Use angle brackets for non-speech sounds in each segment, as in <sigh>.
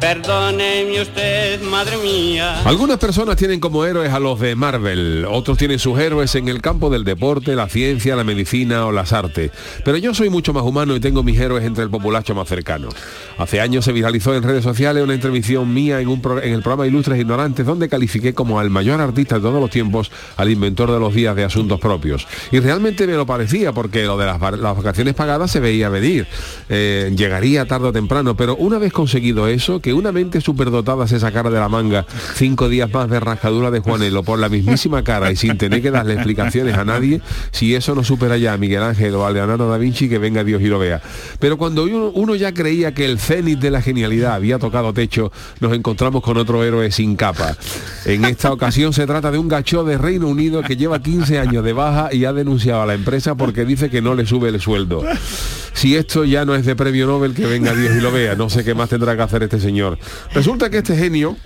Perdóneme usted, madre mía. Algunas personas tienen como héroes a los de Marvel, otros tienen sus héroes en el campo del deporte, la ciencia, la medicina o las artes. Pero yo soy mucho más humano y tengo mis héroes entre el populacho más cercano. Hace años se viralizó en redes sociales una intervención mía en, un en el programa Ilustres Ignorantes donde califiqué como al mayor artista de todos los tiempos al inventor de los días de asuntos propios. Y realmente me lo parecía porque lo de las vacaciones pagadas se veía venir. Eh, llegaría tarde o temprano, pero una vez conseguido eso, que una mente superdotada se sacara de la manga cinco días más de rascadura de Juanelo por la mismísima cara y sin tener que darle explicaciones a nadie, si eso no supera ya a Miguel Ángel o a Leonardo da Vinci, que venga Dios y lo vea. Pero cuando uno, ya creía que el cenit de la genialidad había tocado techo, nos encontramos con otro héroe sin capa. En esta ocasión se trata de un gacho de Reino Unido que lleva 15 años de baja y ha denunciado a la empresa porque dice que no le sube el sueldo. Si esto ya no es de premio Nobel, que venga Dios y lo vea. No sé qué más tendrá que hacer este señor. Resulta que este genio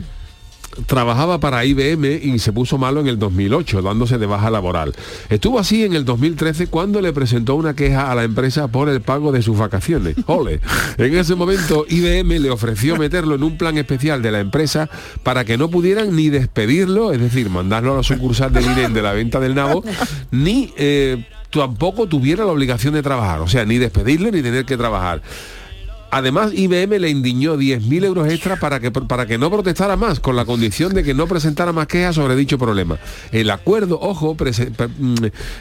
trabajaba para IBM y se puso malo en el 2008, dándose de baja laboral. Estuvo así en el 2013 cuando le presentó una queja a la empresa por el pago de sus vacaciones. Ole. En ese momento IBM le ofreció meterlo en un plan especial de la empresa para que no pudieran ni despedirlo, es decir, mandarlo a la sucursal del INEM de la venta del nabo, ni eh, tampoco tuviera la obligación de trabajar, o sea, ni despedirle ni tener que trabajar. Además, IBM le indignó 10.000 euros extra para que, para que no protestara más, con la condición de que no presentara más quejas sobre dicho problema. El acuerdo, ojo, prese- mm,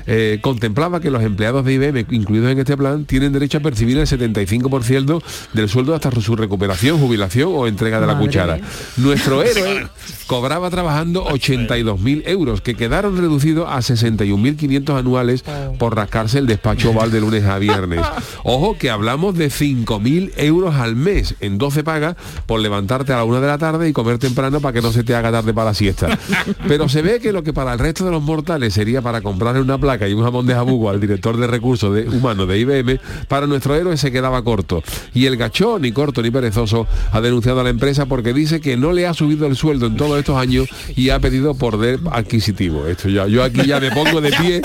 eh, contemplaba que los empleados de IBM, incluidos en este plan, tienen derecho a percibir el 75% del sueldo hasta su recuperación, jubilación o entrega de la cuchara. mía. Nuestro <laughs> héroe cobraba trabajando 82.000 euros, que quedaron reducidos a 61.500 anuales por rascarse el despacho oval de lunes a viernes. <laughs> Ojo que hablamos de 5.000 euros al mes en 12 pagas por levantarte a la una de la tarde y comer temprano para que no se te haga tarde para la siesta. <laughs> Pero se ve que lo que para el resto de los mortales sería para comprarle una placa y un jamón de jabugo al director de recursos de- humanos de IBM, para nuestro héroe se quedaba corto. Y el gachón, ni corto ni perezoso, ha denunciado a la empresa porque dice que no le ha subido el sueldo en todos estos años y ha pedido poder adquisitivo. Esto ya, yo aquí ya me pongo de pie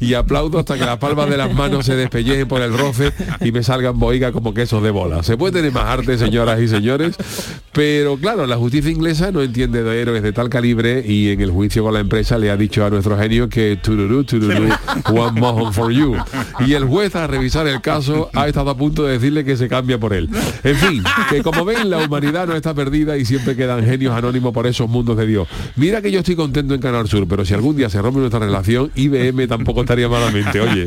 y aplaudo hasta que las palmas de las manos se despellejen por el roce y me salgan boigas como quesos de bola. Se puede tener más arte, señoras y señores, pero claro, la justicia inglesa no entiende de héroes de tal calibre y en el juicio con la empresa le ha dicho a nuestro genio que tururú, tururú, one more for you. Y el juez a revisar el caso ha estado a punto de decirle que se cambia por él. En fin, que como ven, la humanidad no está perdida y siempre quedan genios anónimos por esos mundos de Dios. Mira que yo estoy contento en Canal Sur, pero si algún día se rompe nuestra relación, IBM tampoco estaría malamente, oye.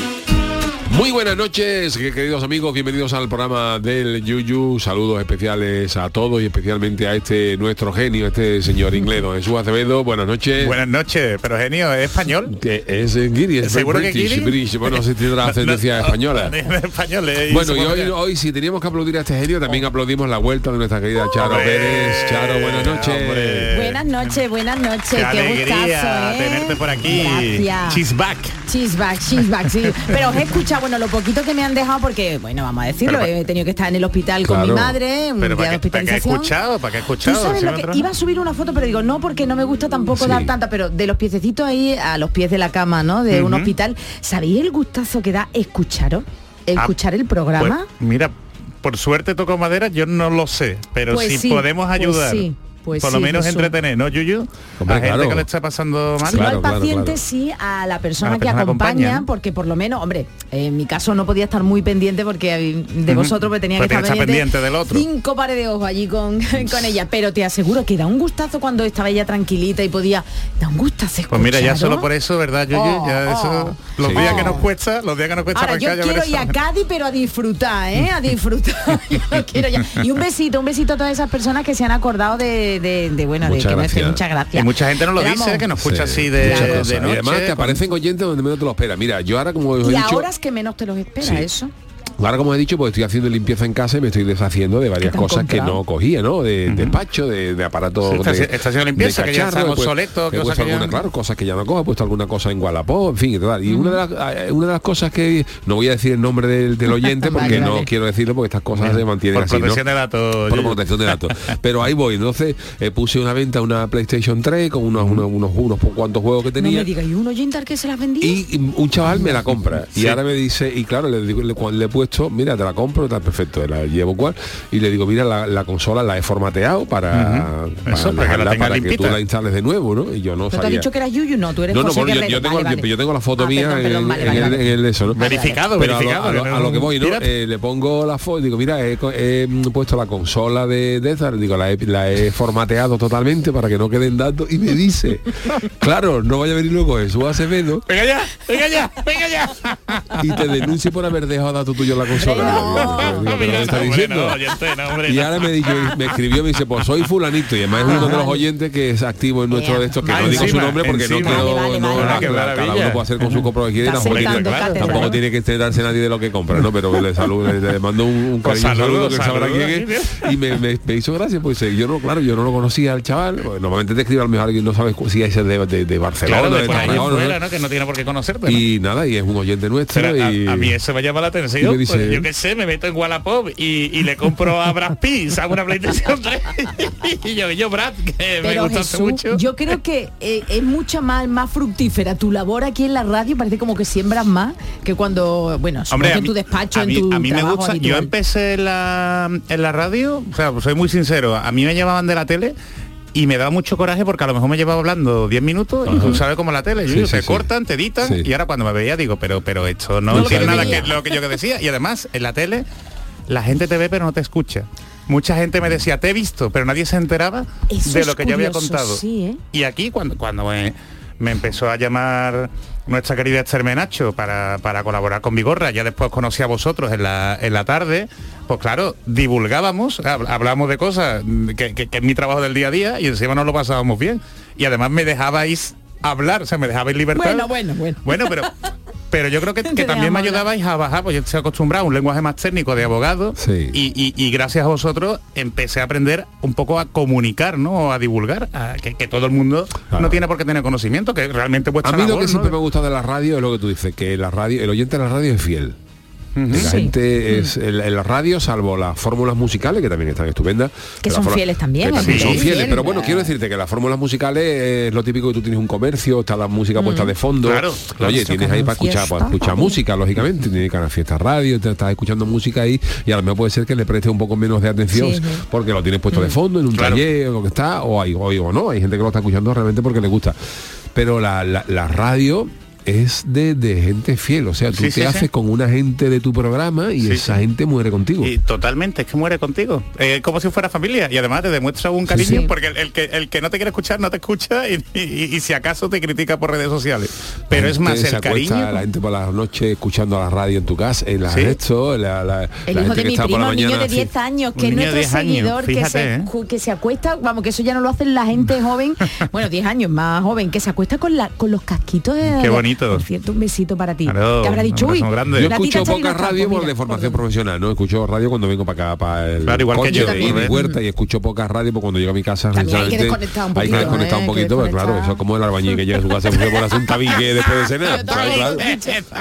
Muy buenas noches, que- queridos amigos, bienvenidos al programa del Yuyu. Saludos especiales a todos y especialmente a este nuestro genio, este señor inglés, don Jesús Acevedo. Buenas noches. Buenas noches, pero genio, ¿es español? Que es en guiri, es ¿Seguro que British, guiri? British. Bueno, si tendrá <laughs> ascendencia española. Es español, eh, Bueno, y hoy, hoy si teníamos que aplaudir a este genio, también aplaudimos la vuelta de nuestra querida Charo Hombre, Pérez. Charo, buenas noches. hombre. Buenas noches, buenas noches. Qué Qué, alegría gustazo, ¿eh? tenerte por aquí. Gracias. She's back. Cheeseback, cheeseback, sí. Pero os he escuchado, bueno, lo poquito que me han dejado, porque, bueno, vamos a decirlo, he tenido que estar en el hospital con mi madre, un Pero día ¿para de qué, para qué hospitalización. escuchado? ¿Para qué Tú sabes lo que iba a subir una foto, pero digo, no, porque no me gusta tampoco Sí. dar tanta, pero de los piececitos ahí a los pies de la cama, ¿no? De un hospital. ¿Sabéis el gustazo que da escucharos? Ah, Escuchar el programa. Pues, mira, por suerte toco madera, yo no lo sé, pero Pues si sí, podemos pues ayudar sí. Pues Por lo sí, menos entretener, ¿no, Yuyu? Hombre, a gente claro. que le está pasando mal. Si no al paciente, claro. sí a la persona A la que persona que acompaña, acompaña. porque por lo menos, hombre, en mi caso no podía estar muy pendiente porque de vosotros me tenía Pues que estar tienes que estar pendiente, pendiente del otro. Cinco pares de ojos allí con, <laughs> con ella, pero te aseguro que da un gustazo cuando estaba ella tranquilita y podía, da un gustazo Pues mira, ya solo por eso, ¿verdad, Yuyu? Oh, ya eso, oh. los Sí. días que nos cuesta, los días que nos cuesta Ahora yo arrancar, ya quiero ir a. Cádiz, pero a disfrutar, ¿eh? A disfrutar. <laughs> Yo quiero ya. Y un besito, un besito a todas esas personas que se han acordado de, de, de, bueno, de Muchas que gracias. muchas gracias. Y mucha gente no lo dice, que nos escucha Sí, así de, noche. y además te aparecen oyentes donde menos te lo esperas. Mira, yo ahora como os he Y dicho, a horas que menos te los espera Sí. eso. Ahora como he dicho, pues estoy haciendo limpieza en casa y me estoy deshaciendo de varias cosas que no cogía, ¿no? De despacho, de, de aparatos Sí, está- de, está haciendo limpieza, que ya están he puesto- obsoletos, he cosas que ya alguna, no- claro, cosas que ya no cojo, he puesto alguna cosa en Wallapop, en fin, y tal. Y una, de las, eh, una de las cosas que no voy a decir el nombre del, del oyente <laughs> porque Vale, no vale. quiero decirlo porque estas cosas se mantienen por así, ¿no? protección de datos. por protección de datos. <laughs> Pero ahí voy. Entonces eh, puse una venta una PlayStation 3 con unos, unos, unos, unos cuantos juegos que No tenía. me ¿y un oyente al que se las vendía? Y y un chaval me la compra y ahora me dice y claro le digo le, puesto mira te la compro está perfecto la llevo cual y le digo mira la, la consola la he formateado para, Ujú. para, Eso, para que la dejarla tengas para que tú la instales de nuevo no y yo no ¿Pero te has sabía dicho que era Yuyu? No, tú eres no, no, José bueno, yo, tengo, Vale, yo- vale. yo tengo la foto Ah, mía perdón, perdón, en, vale, en vale, el, vale. en el eso, ¿no? Verificado, Pero a lo- verificado, A lo, que a no- lo que voy, ¿no? Eh, le pongo la foto, digo, mira, he, mm, puesto la consola de, de esa, digo, la he, la he formateado totalmente para que no queden datos y me dice, claro, no vaya a venir luego Jesús Acevedo Venga ya, venga ya, venga ya. y te denuncie por haber dejado datos tuyos en la consola. Y no. ahora me, dijo, me escribió, me dice, pues soy fulanito y además es uno de los oyentes que es activo en nuestro de estos, que Ah, no digo su nombre porque no quiero, no, cada uno puede hacer con su compra que quiere, tampoco, tiene, que enterarse nadie de lo que compra, ¿no? Pero le saludo, le, mando un, Pues cariño, un saludo, que sabrá quién es y me, hizo gracia, pues yo no, claro, yo no lo conocía al chaval, pues, normalmente te escribe a lo mejor alguien no sabes si es de, de, de Barcelona, Claro, de Tarragona, fuera, ¿no? ¿no? Que no tiene por qué conocerte. ¿no? y nada, y es un oyente nuestro a mí eso me llama la atención. Dice- pues yo qué sé, me meto en Wallapop y, y le compro a Brad Pitt, saco una PlayStation 3 <laughs> y yo, yo Brad, que me gustaste Jesús, mucho. yo creo que eh, es mucha más, más fructífera tu labor aquí en la radio, parece como que siembras más que cuando, bueno, Hombre, en mí, tu despacho, a en mí- tu a mí me gusta, yo empecé en la, en la radio, o sea, pues soy muy sincero, a mí me llevaban de la tele y me daba mucho coraje porque a lo mejor me llevaba hablando 10 minutos y tú sabes cómo la tele, Sí, Yuyu, sí, te sí. cortan, te editan Sí. y ahora cuando me veía digo, pero pero esto no, No lo tiene que nada que lo que yo que decía y además en la tele la gente te ve pero no te escucha. Mucha gente me decía, te he visto, pero nadie se enteraba Eso de lo que yo había contado. sí, ¿eh? Y aquí cuando, cuando me, me empezó a llamar nuestra querida Esther Menacho para, para colaborar con Vigorra, ya después conocí a vosotros en la, en la tarde, pues claro, divulgábamos, hab- hablamos de cosas que, que- que es mi trabajo del día a día y encima nos lo pasábamos bien. Y además me dejabais hablar, o sea, me dejabais libertad. Bueno, bueno, bueno. Bueno, pero <laughs> pero yo creo que, <laughs> que también me ayudabais a bajar, pues yo estoy acostumbrado a un lenguaje más técnico de abogado Sí. y, y- y gracias a vosotros empecé a aprender un poco a comunicar, ¿no? O a divulgar, a que, que todo el mundo Claro. no tiene por qué tener conocimiento, que realmente A vuestra mí lo que ¿no? siempre me gusta de la radio es lo que tú dices, que la radio, el oyente de la radio es fiel. La Sí. gente es en, en la radio, salvo las fórmulas musicales, que también están estupendas. Que son fieles también, que también sí. son fieles. fiel, Pero bueno, quiero decirte que las fórmulas musicales es lo típico que tú tienes un comercio, está la música puesta de fondo. Claro, claro. Oye, tienes ahí para escuchar, para escuchar música, lógicamente. Tienes Canal Fiesta Radio, te estás escuchando música ahí y a lo mejor puede ser que le preste un poco menos de atención Sí, sí. porque lo tienes puesto de fondo en un Claro. taller o lo que está, o, hay, o, o no, hay gente que lo está escuchando realmente porque le gusta. Pero la, la- la radio es de, de gente fiel, o sea, tú Sí, te sí, haces sí. con una gente de tu programa y Sí, esa sí. gente muere contigo. Y totalmente, es que muere contigo. Eh, como si fuera familia. Y además te demuestra un cariño, sí. porque el, el que, el que no te quiere escuchar no te escucha y, y- y si acaso te critica por redes sociales. Pero es más el cariño. La gente por la noche escuchando la radio en tu casa, en la Sí. esto, la, la- El la hijo gente de que mi primo, un niño de 10 años, que es nuestro 10 años, seguidor, que, fíjate, se, ¿eh? que se acuesta, vamos, que eso ya no lo hacen la gente <laughs> joven, bueno, 10 años más joven, que se acuesta con la con los casquitos de... Qué bonito. Por cierto, un besito para ti. Claro, te habrá dicho, uy, grande. Yo escucho poca radio por de formación por- profesional, ¿no? Escucho radio cuando vengo para acá, para el Claro, igual que coche yo y también, mi ¿eh? huerta y escucho poca radio porque cuando llego a mi casa También hay que desconectar un hay que poquito, desconectar un ¿eh? poquito, que pero claro, eso es como el albañil que llega a su casa y se pone a hacer un tabique después de cenar.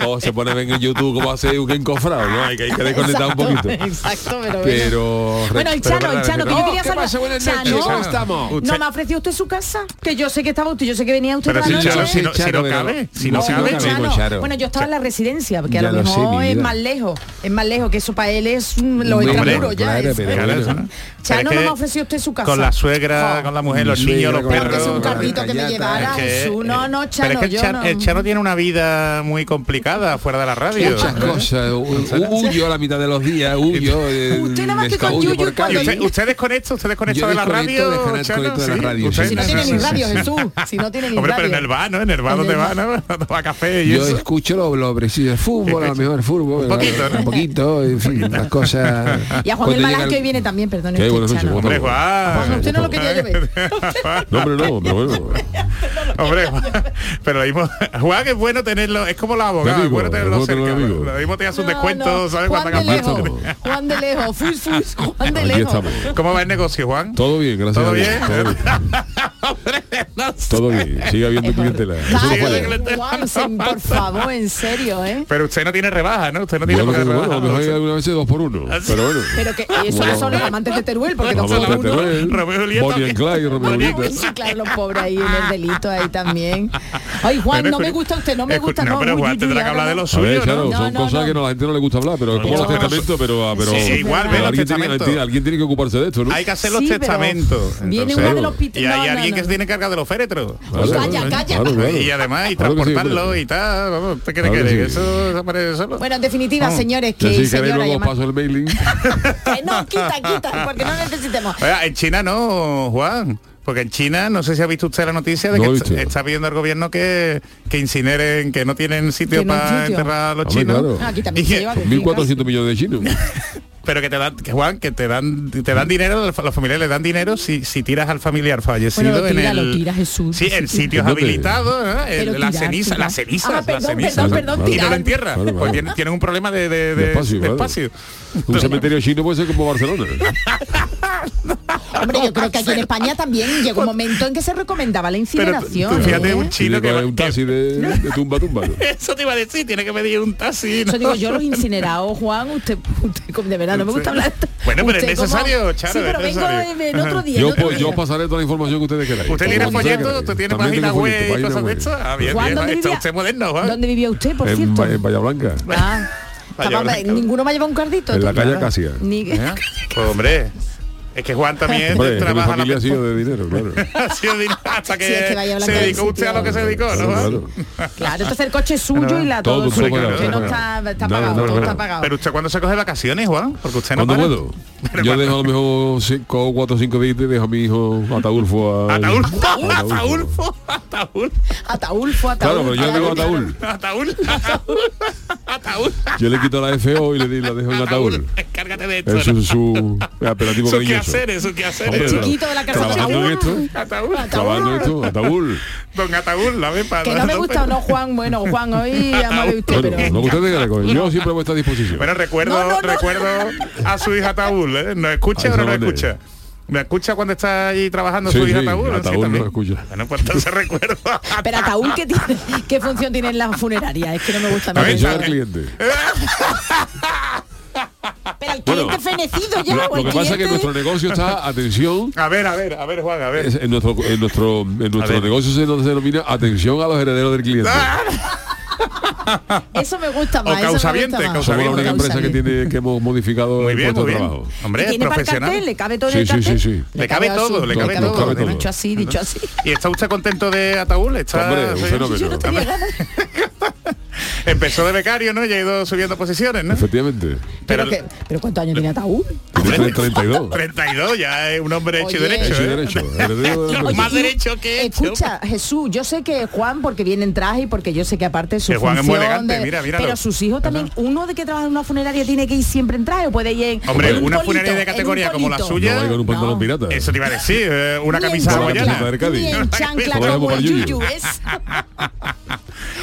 O se pone a ver en YouTube cómo hace un encofrado, ¿no? Hay que, hay que desconectar un poquito. Exacto, pero... Pero Bueno, el Chano, el Chano, que yo quería ¿qué saber. estamos? ¿No me ha ofrecido usted su casa? Que yo sé que estaba usted, yo sé que venía usted Pero por si, no, si no cabe, si no no mismo, Chano. Charo. Bueno, yo estaba en la residencia, porque a Ya lo lo sé, mejor mi es más lejos, es más lejos, que eso para él es lo extramuro ya. claro, pero Claro, ¿no? Chano Pero es no me ha ofrecido usted su casa. Con la suegra, Jo. con la mujer, los Suegra, niños, los con que es un perros. carrito que me llevara. Es que- Jesús. no, no, pero Chano, es que el, yo no. el Chano tiene una vida muy complicada fuera de la radio. Muchas <laughs> cosas. hu- Huyo a la mitad de los días, huyo. eh, Usted nada más que con Yuyu por cuando ¿Y calle. usted, usted desconecta? ¿Usted desconecta Yo de la radio? Chano? radio. Si no tiene sí, ni radio. Jesús. Si no tiene ni Hombre, pero radio. en el bar, ¿no? En el bar donde va, ¿no? Toma café y Yo eso. escucho lo, lo preciso, el fútbol, a lo mejor el fútbol. Un poquito, ¿no? Un poquito, en fin, <laughs> las cosas. Y a Juan el Malán que hoy viene también, perdón. ¿Qué? Buenas noches, ¿cómo Hombre? Juan. Usted no lo quería llevar. <laughs> No, hombre, no, pero bueno. <laughs> Hombre, Juan, pero lo mismo, Juan es bueno tenerlo, es como los abogados, es bueno tenerlo cerca. Lo mismo te hace un descuento, no, ¿sabes? Juan de lejos. Juan de lejos, fus, fus, Juan de lejos. ¿Cómo va el negocio, Juan? Todo bien, gracias ¿Todo a Dios. bien? Todo bien. Hombre, no sé. Todo bien. Sigue habiendo clientela. Por <laughs> favor, en serio, ¿eh? Pero usted no tiene rebaja, ¿no? Usted no tiene Bueno, bueno, lo rebaja. mejor hay algunas veces dos por uno. Pero bueno. Pero que eso no son los amantes de Teruel, porque no son a uno. Teruel, Romeo Julieta Bonnie and. Clyde, Romeo Julieta. Sí, claro, los pobres ahí en el delito ahí también. Ay, Juan, no me gusta usted, no me gusta, no. Pero Juan tendrá que hablar de ahora lo no. A ver, suyo, claro, ¿no? No, son cosas que no, a la gente no le gusta hablar, pero es como los pero- testamentos, pero, igual, los alguien, tiene, testamentos. alguien- alguien tiene que ocuparse de esto, ¿no? Hay que hacer los testamentos. Viene una de los Y hay alguien que se tiene que cargar de los féretros. Calla, calla. Y además, y que transportarlo hombre. y tal. Vamos, ¿Usted cree Claro que que eso sí. desaparece solo? Bueno, en definitiva, señores, Que que si queréis señora luego llama- paso el mailing. <laughs> Que no, quita, quita, porque no necesitemos. Oiga, en China no, Juan. Porque en China, no sé si ha visto usted la noticia de No que está, pidiendo al gobierno que, que incineren, que no tienen sitio no para sitio. enterrar a los Hombre, chinos. claro. Ah, Aquí también Y se que- lleva. que 1.400 millones de chinos. <laughs> Pero que te dan, que Juan, que te dan, te dan dinero, los familiares le dan dinero si, si tiras al familiar fallecido Bueno, lo tira, en el. lo tira, Jesús. Sí, en sitios habilitados, ¿no? El- Pero la tirar, ceniza, tirar. las cenizas, Ah, las perdón, cenizas. perdón, perdón, y no lo entierra. Claro, Pues tienen, tienen un problema de, de, de- De espacio, de claro. espacio. Un cementerio chino puede ser como Barcelona. Hombre, yo creo que aquí en España también llegó un momento en que se recomendaba la Pero incineración. tú fíjate ¿eh? un chino que un taxi de, de tumba tumba. <laughs> Eso te iba a decir, tiene que pedir un taxi. Eso digo yo los incinerados, Juan, usted, de verdad no me gusta hablar. Bueno, pero es necesario, Charo, Sí, pero vengo en, en otro día. Yo, otro pues, yo pasaré toda la información que ustedes queráis. ¿Usted tiene queráis. ¿Usted tiene página web y cosas de web. Ah, bien, Juan, bien. ¿dónde Está vivía? usted moderno, Juan. ¿Dónde vivía usted, por En, cierto? En Bahía Blanca. Ah, ninguno me ha llevado un cardito. En la calle Acacia. Ni- ¿Eh? Pues hombre, es que Juan también Hombre, trabaja familia ha la sido de dinero, <laughs> claro. Ha sido de- hasta que, Sí, es que Bahía Blanca se dedicó usted a lo que se dedicó, ¿no? Claro, Juan? claro. Claro, entonces el coche es suyo y la Todo, todo, todo suyo. que no está, pagado. está Nada, pagado, no, todo no, está pagado. Pero usted cuando se coge vacaciones, Juan, porque usted no ¿Cuándo para. puedo? <laughs> Pero Yo dejo a lo mejor cinco, cuatro o cinco días y dejo a mi hijo Ataulfo a... <laughs> Ataulfo, Ataulfo. Ataulfo, Ataulfo, Ataulfo, Ataulfo. Claro, pero yo le digo Ataúl. Ataúl, Ataúl, Ataúl. Yo le quito la FO y le di- la dejo en Ataúl. Encárgate de esto. Es su, su apelativo Su cariñoso. quehaceres, su Hombre, claro. chiquito de la casa Trabajando en esto, Ataúl. trabajando en esto, Ataúl. Don Ataúl, la ve para. Que no me gusta o no, Juan. Bueno, Juan, hoy amable usted, Bueno, pero... que recoger. Yo siempre a vuestra disposición. Bueno, recuerdo, No, no, no. recuerdo a su hija Taúl, ¿eh? ¿Nos escucha ¿A o no nos escucha? ¿Me escucha cuando está allí trabajando Sí, su hija sí, Taúl? a Taúl nos escucha. Bueno, pues entonces <laughs> recuerdo a Pero Ataúl, ¿qué, tiene, ¿qué función tiene en la funeraria? Es que no me gusta nada. Atención al cliente. <laughs> Pero el Bueno, cliente fenecido ya, Lo, o lo el que pasa es que nuestro negocio está, <laughs> atención, A ver, a ver, a ver, Juan, a ver. es- en nuestro, en nuestro, en nuestro negocio se nos denomina atención a los herederos del cliente. Eso me gusta O más. eso me gusta causaviente, más. causaviente. Somos la única empresa que tiene que hemos modificado Muy el bien, puesto muy de bien. trabajo. ¿Y Hombre, tiene para el profesional. cartel? ¿Le cabe todo Sí, el sí, sí, sí. Le cabe a todo, le cabe todo. cabe todo. Dicho así, dicho así. ¿Y está usted contento de Ataúl? Está, Hombre, un fenómeno. Yo no tenía ganas. <laughs> Empezó de becario, ¿no? Y ha ido subiendo posiciones, ¿no? Efectivamente. Pero, Pero- que- ¿Pero cuántos años tiene Ataúl? Tiene 32. 32, ya es un hombre hecho y Oye. derecho. Hecho y ¿eh? derecho. <laughs> Más derecho que hecho. Escucha, Jesús, yo sé que Juan, porque viene en traje y porque yo sé que aparte su Que Juan es muy elegante, de- mira, míralo. Pero sus hijos también, uno de que trabaja en una funeraria tiene que ir siempre en traje o puede ir en Hombre, en un una polito, funeraria de categoría como la suya- No vaya con un pantalón No. pirata. Eso te iba a decir, eh, una camisa hawaiana. Ni en chancla Como el Yuyu. <laughs>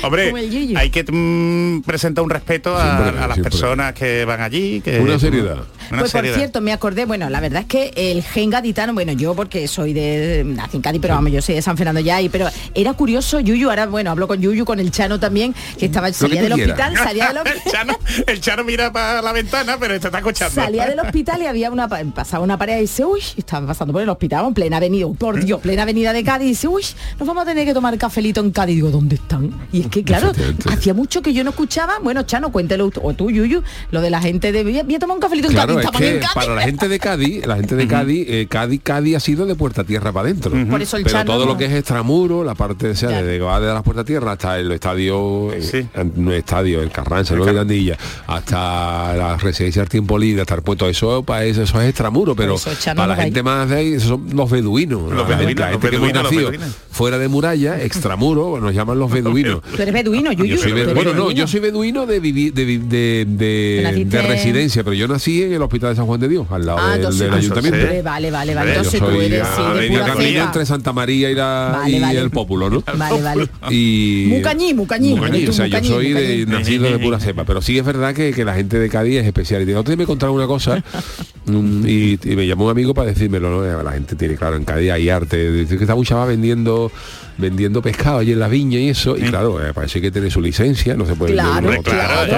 Hombre, hay que mm, presentar un respeto a, Siempre, a las siempre. personas que van allí. Que, Una seriedad. Una Pues por seriedad. cierto, me acordé, bueno, la verdad es que el gen gaditano, bueno, yo porque soy de nací en Cádiz, pero vamos, yo soy de San Fernando ya, y, pero era curioso, Yuyu, ahora bueno, hablo con Yuyu, con el Chano también, que estaba, salía del hospital, salía del <laughs> el, hospital. chano, el Chano mira para la ventana, pero te está escuchando. Salía del hospital y había una pa- pasaba una pared y dice, uy, estaba pasando por el hospital en plena avenida, por Dios, plena avenida de Cádiz, y dice, uy, nos vamos a tener que tomar cafelito en Cádiz. Digo, ¿dónde están? Y es que claro, hacía mucho que yo no escuchaba, bueno, Chano, cuéntelo o tú, Yuyu, lo de la gente de voy a, voy a tomar un cafelito en Claro, Cádiz, es que para la gente de Cádiz, la gente de Cádiz, eh, Cádiz, Cádiz ha sido de puerta tierra para adentro. Por eso el Pero Chano todo no. lo que es extramuro, la parte sea, Claro. desde va de las puertas tierra hasta el estadio, eh, Sí. no el estadio, el Carranza, el Nueve Grandilla, hasta la residencia del tiempo libre, hasta el puerto, eso, para eso, eso es extramuro, pero eso el para la gente más de ahí, esos son los beduinos. Los la gente, beduinos, la los gente que hemos beduinos, beduinos. fuera de muralla, <laughs> extramuro, nos llaman los beduinos. Tú eres beduino, Yuyu. Yo soy tú be- eres bueno, no, beduino. yo soy beduino de, vivi- de, de, de- de residencia, pero yo nací en el hospital de San Juan de Dios, al lado Ah, del, entonces- del ah, ayuntamiento. sí. Vale, vale, vale. Yo Entonces tú soy eres sí, de pura camino entre Santa María y, la, Vale, y vale. el Pópulo, ¿no? Vale, vale. <laughs> Y Mucañí, Mucañí, Mucañí, o sea, yo soy de nacido de pura cepa, pero sí es verdad que, que la gente de Cádiz es especial. Y de otro día me contaron una cosa <laughs> y, y me llamó un amigo para decírmelo, ¿no? La gente tiene, claro, en Cádiz hay arte. Dice que esta muchacha va vendiendo vendiendo pescado allí en la viña y eso, y claro, eh, parece que tiene su licencia, no se puede Claro, vender claro.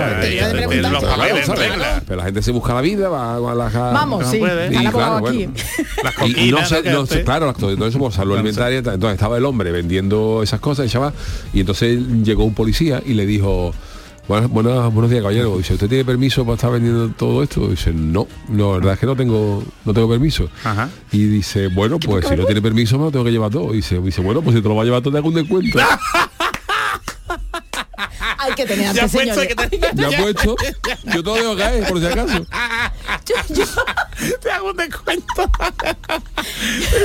Pero la gente se busca la vida, va, a la Vamos, No sí. puede. y Al claro, abogado bueno, aquí. Las y, y no claro, eso por salud alimentaria, entonces estaba el hombre vendiendo esas cosas, el chaval, y entonces llegó un policía y le dijo, "Buenas- buenas- buenos días caballero, dice, ¿usted tiene permiso para estar vendiendo todo esto? dice, no, no, la verdad es que no tengo, no tengo permiso. Ajá. Y dice, bueno, pues si no tiene permiso me lo tengo que llevar todo. Y dice, dice, bueno, pues si te lo va a llevar todo te hago un descuento. <laughs> Que tener Ya ante puesto señores. que te, ya puesto, <laughs> yo todo dejo caer, por si acaso. Yo- yo- <laughs> te hago un descuento. <laughs>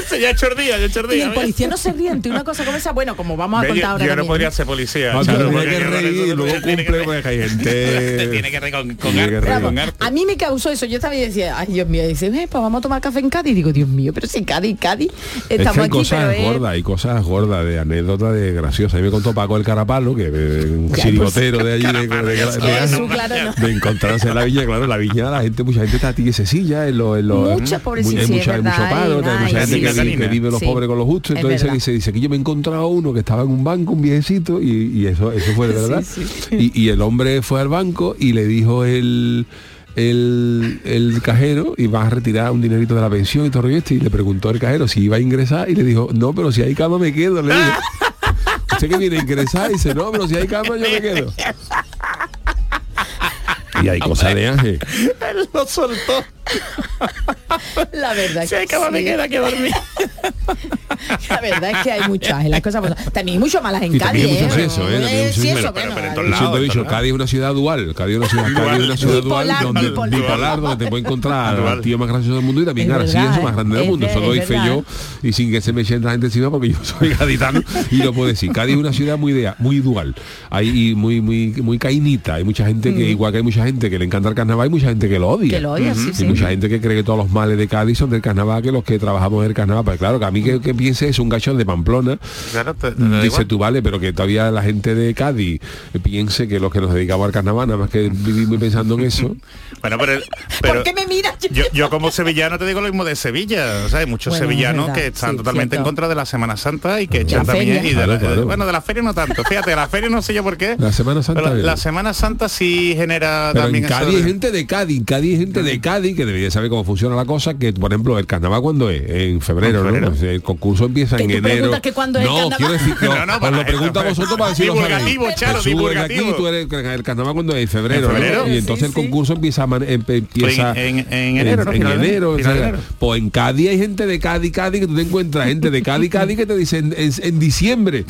Ese ya ha hecho el día, ya el y policía no se ríe ante una cosa como esa. Bueno, como vamos a contar yo, ahora yo no podría ser policía. Ah, Charo, tiene que reír, luego cumple porque hay gente- Te tiene que reír con, con Tiene que arte, reír. con Vamos, arte. a mí me causó eso. Yo estaba y decía, ay Dios mío, dice, eh, pues vamos a tomar café en Cádiz. Digo, Dios mío, pero si Cádiz, Cádiz, Es estamos que hay aquí, cosas pero es- gordas, hay cosas gordas de anécdotas de graciosas. A mí me contó Paco el Carapalo, que es un De allí, de, encontrarse en la viña, claro, la viña la gente, mucha gente está a ti silla, en los, en los Mucha, mucha, hay mucho paro, ay, hay mucha gente que, vive los pobres con los justos, es entonces dice, dice que yo me he encontrado uno que estaba en un banco, un viejecito, y, eso, eso fue de verdad. Y, y el hombre fue al banco y le dijo el el, el cajero y va a retirar un dinerito de la pensión y todo esto y le preguntó el cajero si iba a ingresar y le dijo no pero si hay cama me quedo le dijo <laughs> usted que viene a ingresar y dice no pero si hay cama yo me quedo y hay <laughs> cosas de Ángel Él lo soltó. La verdad hay que cama me sí. queda que dormir. La verdad es que hay muchas, las cosas pues, también hay mucho malas en Y Cádiz, también ¿eh? mucho eso, ¿eh? También Eh, sí, eso. Pero- bueno, pero en hay- todos Yo lados, siempre he en dicho, todos Cádiz es una ciudad dual, Cádiz es una ciudad, Cádiz es una ciudad dual, donde, bipolar. donde te puede encontrar al tío más gracioso del mundo y también Es verdad, gracioso más ¿eh? grande del Es mundo. Eso lo es hice yo y sin que se me echen la gente encima porque yo <laughs> soy gaditano y lo puedo decir. Cádiz es una ciudad muy idea, muy dual. Hay y muy, muy, muy cainita. Hay mucha gente que, igual que hay mucha gente que le encanta el carnaval, hay mucha gente que lo odia. Mm. Que lo odia, sí, sí. Mucha gente que cree que todos los males de Cádiz son del carnaval que los que trabajamos en el carnaval. Pues claro, que a mí que, que piense es un gachón de Pamplona Claro, te- te da Dice igual. tú, vale, pero que todavía la gente de Cádiz piense que los que nos dedicamos al carnaval, nada más que vivimos pensando en eso. <laughs> Bueno, pero, pero ¿Por qué me miras? yo, yo como sevillano te digo lo mismo de Sevilla. O sea, hay muchos Bueno, sevillanos verdad, que están sí, totalmente cierto. en contra de la Semana Santa y que echan también feria. y de la- Claro, claro. bueno de la feria no tanto. Fíjate, de la feria no sé yo por qué. La Semana Santa Pero la Semana Santa sí genera Pero también en Cádiz hay gente de Cádiz, Cádiz gente de Cádiz que debería saber cómo funciona la cosa, que por ejemplo el carnaval cuando es, en febrero, En febrero. ¿no? El concurso empieza Que en enero. que es el no, quiero decir que <laughs> No, no, para- lo pregunto a vosotros para decirlo Divulgativo, Charo, Jesús, ven aquí, divulgativo. tú eres el carnaval cuando es en febrero, ¿En ¿no? febrero? y entonces Sí, el concurso empieza em- empieza En- en- en enero, ¿no? en, pues en Cádiz hay gente de Cádiz, Cádiz que tú te encuentras gente de Cádiz, Cádiz que te dicen en, en diciembre.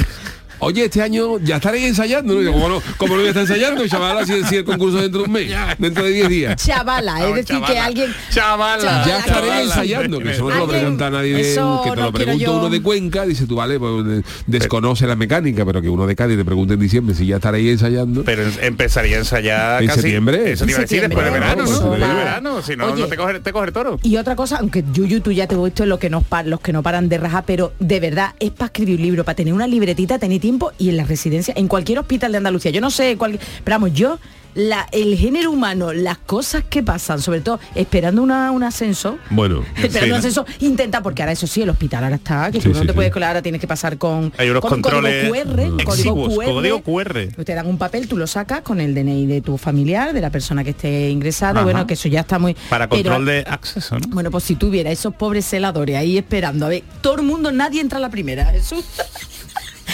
Oye, este año ya estaréis ensayando, ¿no? ¿Cómo no, cómo no voy a estar ensayando, chaval? Si, si el concurso dentro de un mes, dentro de 10 días. Chavala, es No, decir, que chavala. alguien... Chavala. Chavala. Ya estaré Chavala. ensayando, que eso no te lo pregunta nadie, de- que te no lo pregunta uno de Cuenca, dice tú, vale, pues de- desconoce la mecánica, pero que uno de Cádiz te pregunte en diciembre si ya estaréis ensayando. Pero en- empezaría a ensayar ¿En casi septiembre? Eso te iba a decir después de verano, ¿no? Si no, Oye. no te coge, te coge el toro. Y otra cosa, aunque Yuyu tú ya te he visto lo que nos los que no paran de rajar, pero de verdad es para escribir un libro, para tener una libretita, tener tiempo y en la residencia, en cualquier hospital de Andalucía. Yo no sé cuál, pero vamos, yo la, el género humano, las cosas que pasan, sobre todo esperando una- un ascenso, Bueno, <laughs> esperando Sí, un ¿no? ascenso, intenta, porque ahora eso sí, el hospital ahora está, que Sí, tú no sí, te puedes colar, ahora tienes que pasar con, Hay unos con controles código QR, código QR, código QR. Te dan un papel, tú lo sacas con el DNI de tu familiar, de la persona que esté ingresada, Ajá. bueno, que eso ya está muy... Para pero- control de acceso, ¿no? Bueno, pues si tuviera esos pobres celadores ahí esperando, a ver, todo el mundo, nadie entra a la primera, Jesús.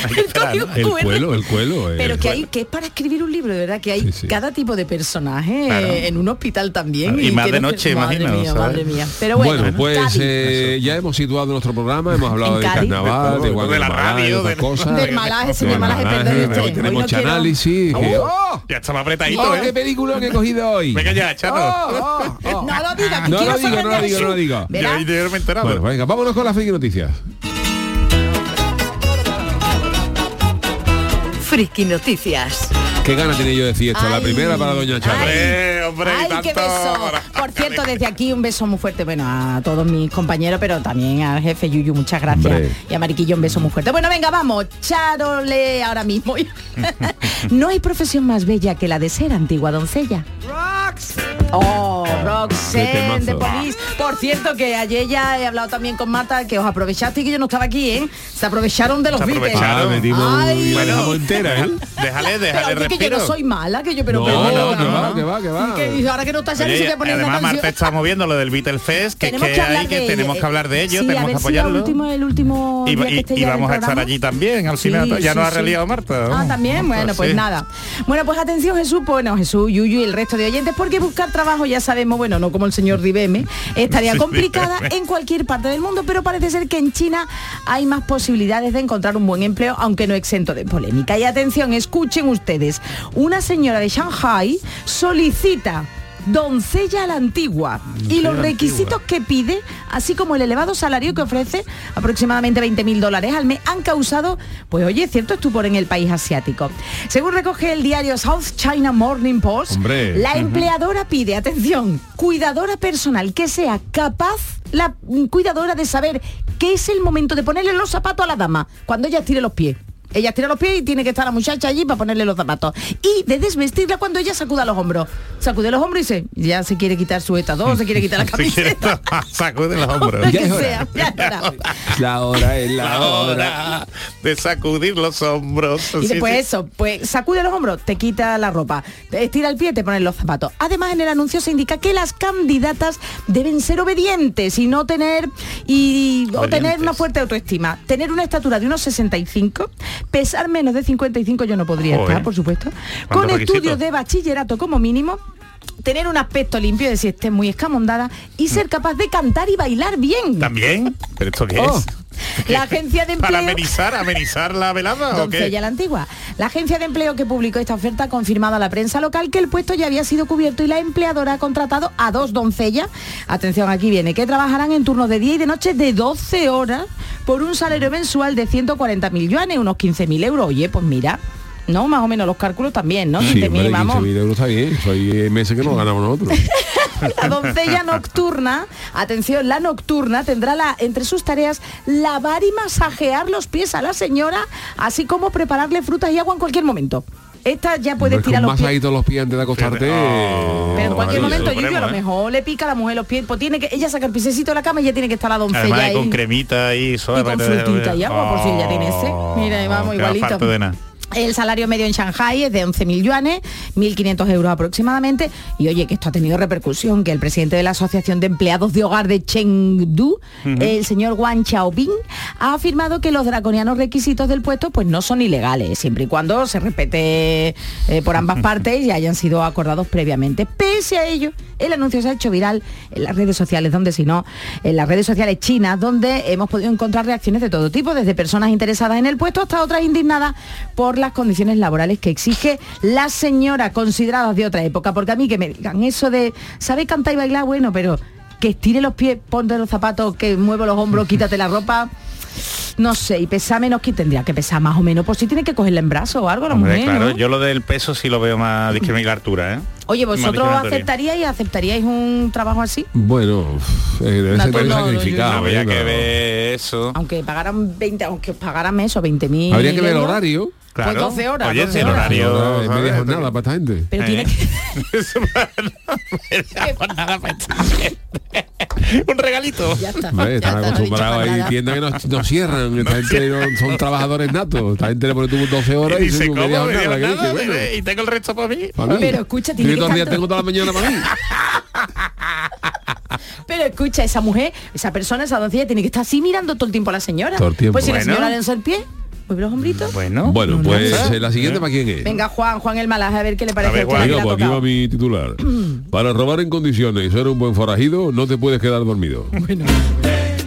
<laughs> El código ¿no? el QR. cuelo, el cuelo. eh. Pero que, hay, que es para escribir un libro, de verdad, que hay Sí, sí. cada tipo de personaje Claro. eh, en un hospital también. Claro, y más de noche, madre imagino, Mía, ¿sabes? madre mía. Pero bueno, Bueno, pues eh, ya hemos situado nuestro programa, hemos hablado de carnaval, de, De Guadalajara, la radio, de cosas. Del malaje, sí, Del malaje. Hoy tenemos mucho análisis. que- ¡Oh! Ya estaba apretadito, ¡Oh, ¿eh? qué película que he cogido hoy! Venga ya, chato. ¡Oh, oh, oh! No lo diga, que No lo digo, no lo digo, no lo digo. Bueno, venga, vámonos con las friki noticias. Friki Noticias. Qué gana tenía yo de decir esto. La primera para Doña Charo. Hombre, Ay, qué tanto. beso. Por cierto, desde aquí un beso muy fuerte, bueno, a todos mis compañeros, pero también al jefe Yuyu, muchas gracias. Hombre. Y a Mariquillo un beso muy fuerte. Bueno, venga, vamos, Charole ahora mismo. <laughs> no hay profesión más bella que la de ser antigua doncella. Oh, Qué Roxanne de. Police. Por cierto, que ayer ya he hablado también con Marta, que os aprovechaste y que yo no estaba aquí, ¿eh? Se aprovecharon de los aprovecharon. Ah, Bueno, entera, ¿eh? Déjale, déjale que no soy mala, que yo, pero No, pero- no, que va, que va, que va. Que ahora que no está se una además. Marta está moviendo lo del Beatle Fest, que, es que, que hay que tenemos que hablar de ello, tenemos que apoyarlo. el último, el último Y, que vamos a estar allí también, al final. ya nos ha reliado Marta. Ah, también, bueno, pues nada. Bueno, pues atención Jesús, bueno, Jesús, Yuyu y el resto de oyentes, porque buscar trabajo ya sabemos, bueno, no como el señor Ribeme, estaría <laughs> complicada en cualquier parte del mundo, pero parece ser que en China hay más posibilidades de encontrar un buen empleo, aunque no exento de polémica. Y atención, escuchen ustedes, una señora de Shanghai solicita doncella a la antigua y los requisitos que pide, así como el elevado salario que ofrece, aproximadamente 20 mil dólares al mes, han causado, pues oye, cierto estupor en el país asiático. Según recoge el diario South China Morning Post, Hombre. la empleadora pide, atención, cuidadora personal que sea capaz, la mm, cuidadora de saber qué es el momento de ponerle los zapatos a la dama cuando ella tire los pies. Ella tira los pies y tiene que estar la muchacha allí para ponerle los zapatos. Y de desvestirla cuando ella sacuda los hombros. Sacude los hombros y se, ya se quiere quitar su etador, se quiere quitar la <laughs> camiseta. <laughs> sacude los hombros. Ya que es hora. sea, ya es hora. La hora es la La hora. hora de sacudir los hombros. Y Sí, después sí. eso, pues sacude los hombros, te quita la ropa, te estira el pie, te pones los zapatos. Además, en el anuncio se indica que las candidatas deben ser obedientes y no tener y o tener una fuerte autoestima. Tener una estatura de unos 65, pesar menos de 55 yo no podría Joder. estar, por supuesto. ¿Cuántos Con estudios de bachillerato como mínimo tener un aspecto limpio, es decir, esté muy escamondada y ser capaz de cantar y bailar bien. ¿También? ¿Pero esto qué Oh. es? La agencia de ¿Para amenizar, amenizar la velada o Doncella qué? la antigua. La agencia de empleo que publicó esta oferta ha confirmado a la prensa local que el puesto ya había sido cubierto y la empleadora ha contratado a dos doncellas. Atención, aquí viene, que trabajarán en turnos de día y de noche de 12 horas por un salario mensual de 140.000 yuanes, unos 15.000 euros. Oye, pues mira, ¿no? Más o menos los cálculos también, ¿no? Sí, 20.000, hombre, 15 vamos. mil euros está bien. Soy meses que no ganamos nosotros. <laughs> La doncella nocturna, atención, la nocturna tendrá la, entre sus tareas lavar y masajear los pies a la señora, así como prepararle frutas y agua en cualquier momento. Esta ya puede Hombre, tirar los pies. los pies antes de acostarte. Oh. Pero en cualquier momento, Yuyu, a lo ¿eh? mejor le pica a la mujer los pies, pues tiene que ella saca el pisecito de la cama y ya tiene que estar la doncella Además ahí. con cremita y con frutita y agua, por si ella tiene sed. Mira, y vamos va igualito. El salario medio en Shanghai es de 11.000 yuanes, 1.500 euros aproximadamente. Y oye, que esto ha tenido repercusión, que el presidente de la Asociación de Empleados de Hogar de Chengdu, el señor Wang Xiaoping, ha afirmado que los draconianos requisitos del puesto pues no son ilegales, siempre y cuando se respete eh, por ambas <laughs> partes y hayan sido acordados previamente. Pese a ello, el anuncio se ha hecho viral en las redes sociales, donde si no, en las redes sociales chinas, donde hemos podido encontrar reacciones de todo tipo, desde personas interesadas en el puesto hasta otras indignadas por las condiciones laborales que exige la señora consideradas de otra época. Porque a mí que me digan eso de, ¿sabe cantar y bailar? Bueno, pero que estire los pies, ponte los zapatos, que muevo los hombros, <laughs> quítate la ropa. No sé, y pesa menos que tendría que pesar más o menos, por si tiene que cogerla en brazo o algo la Hombre, mujer. claro, ¿no? yo lo del peso sí lo veo más discriminatoria la altura, ¿eh? Oye, ¿vosotros aceptaríais, aceptaríais un trabajo así? Bueno, eh, debe ser sacrificado. Habría ¿eh? que No. ver eso. Aunque pagaran 20, aunque pagaran eso, 20.000 Habría que ver el horario. Claro. Pues 12 horas, Oye, 12 si el horas. horario... En media jornada para esta gente. Pero ¿Eh? tiene que... <laughs> Un regalito. Ya está. Ya están no acostumbrados nada. tiendas que no, no cierran, esta gente no- son trabajadores natos, esta gente le pone tú 12 horas Y y, se ¿cómo? media Media jornada, que jornada, dice, bueno, y tengo el resto para mí. para mí. Pero escucha, Yo tiene que todos los días tengo toda la mañana para mí. <laughs> Pero escucha, esa mujer, esa persona, esa doncella tiene que estar así mirando todo el tiempo a la señora. Todo el tiempo. Pues si la Bueno. señora le el pie, mueve los hombritos. Bueno, Bueno, no pues sé. eh, la siguiente para quién es. Venga, Juan, Juan el malaje, a ver qué le parece A ver, a usted Venga, pues aquí va mi titular. <clears throat> Para robar en condiciones y ser un buen forajido, no te puedes quedar dormido. <laughs>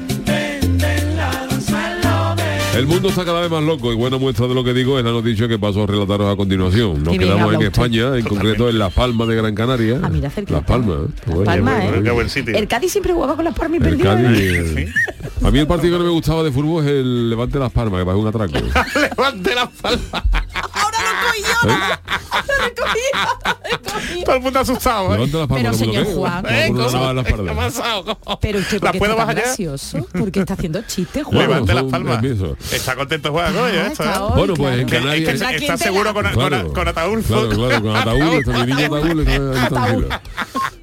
El mundo está cada vez más loco y buena muestra de lo que digo es la noticia que paso a relataros a continuación. Nos quedamos en usted. España, en concreto en Las Palmas de Gran Canaria. Ah, mira, cerquita. Las Palmas. Qué bueno. Palma, ¿eh? buen- qué buen sitio. El Cádiz siempre jugaba con las palmas y. Cádiz, ¿eh? eh. A mí el partido que no me gustaba de fútbol es el Levante Las Palmas, que parece un atraco. Levante la palma. Ahora lo cogí yo. Lo recogí, lo recogí. Todo el mundo asustado, ¿eh? Levante Las Palmas, Pero, señor ¿qué? Juan. ¿Eh? Pero usted, ¿La ¿por qué puedo está tan bajar ya? gracioso? Porque está haciendo chistes, Juan. Levante las palmas. Está contento Juan, oye, Ah, esto, está ¿eh? hoy, Bueno, pues en claro. Canarias- Es que La está seguro con, con, Claro. con ataúd. Claro, claro, con <laughs> ataúd, está mi niño ataúd, está tranquilo.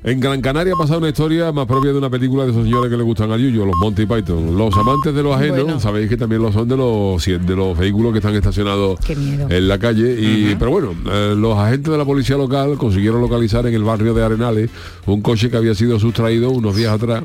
En Gran Canaria ha pasado una historia más propia de una película de esos señores que le gustan al Yuyo, los Monty Python. Los amantes de los ajenos, Bueno. sabéis que también lo son de los de los vehículos que están estacionados en la calle. Y, Pero bueno, eh, los agentes de la policía local consiguieron localizar en el barrio de Arenales un coche que había sido sustraído unos días atrás.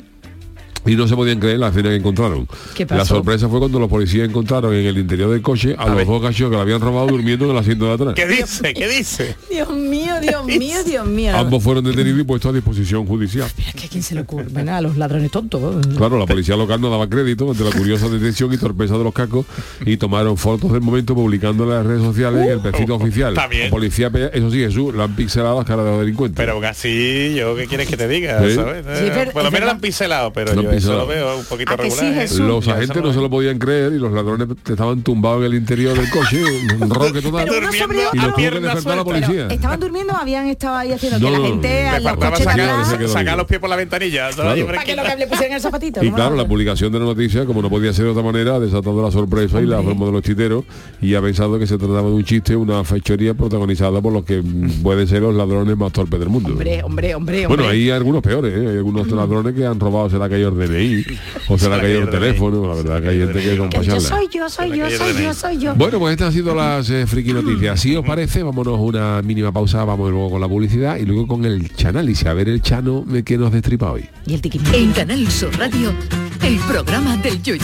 Y no se podían creer la escena que encontraron. ¿Qué pasó? La sorpresa fue cuando los policías encontraron en el interior del coche a, los ver. dos cachorros que la habían robado durmiendo en el asiento de atrás. ¿Qué dice? ¿Qué dice? <laughs> Dios mío, Dios mío, Dios mío. Ambos fueron detenidos y puestos a disposición judicial. Mira, que a quién se le ocurre. Bueno, a los ladrones tontos. Claro, la policía local no daba crédito ante la curiosa detención y torpeza de los cacos y tomaron fotos del momento publicando en las redes sociales en el perfil oficial. está bien. La policía, eso sí, Jesús, la han pixelado las caras de los delincuentes. Pero aún así, yo qué quieres que te diga, Sí. ¿sabes? Sí, pero- Por lo es menos lo han pincelado, pero Lo eso lo veo un poquito ¿A que sí, regular. ¿eh? Los agentes no se lo podían creer y los ladrones estaban tumbados en el interior del coche, <laughs> un roque total. Pero y otro. lo tuvo que pierna despertar la policía. ¿Estaban durmiendo o habían estado ahí haciendo No, que la gente a los coches sacar- sacar, los pies por la ventanilla. ¿sabes? Claro. Yo para que lo fresquita. que le pusieran el zapatito. Y ¿no? claro, la publicación de la noticia, como no podía ser de otra manera, ha desatado la sorpresa y la forma de los chiteros y ha pensado que se trataba de un chiste, una fechoría protagonizada por los que pueden ser los ladrones más torpes del mundo. Hombre, hombre, hombre, Bueno, hay algunos peores, ¿eh? hay algunos ladrones que han robado, se le ha caído el DNI o se le ha caído el teléfono, la verdad que hay gente que son Que yo pachalas. soy yo, soy yo, soy yo, soy yo. Bueno, pues estas han sido las eh, friki noticias. Si os parece, vámonos a una mínima pausa, vamos luego con la publicidad y luego con el chanálisis, a ver el chano que nos destripa hoy. Y el. En Canal Sur Radio, el programa del Yoyo.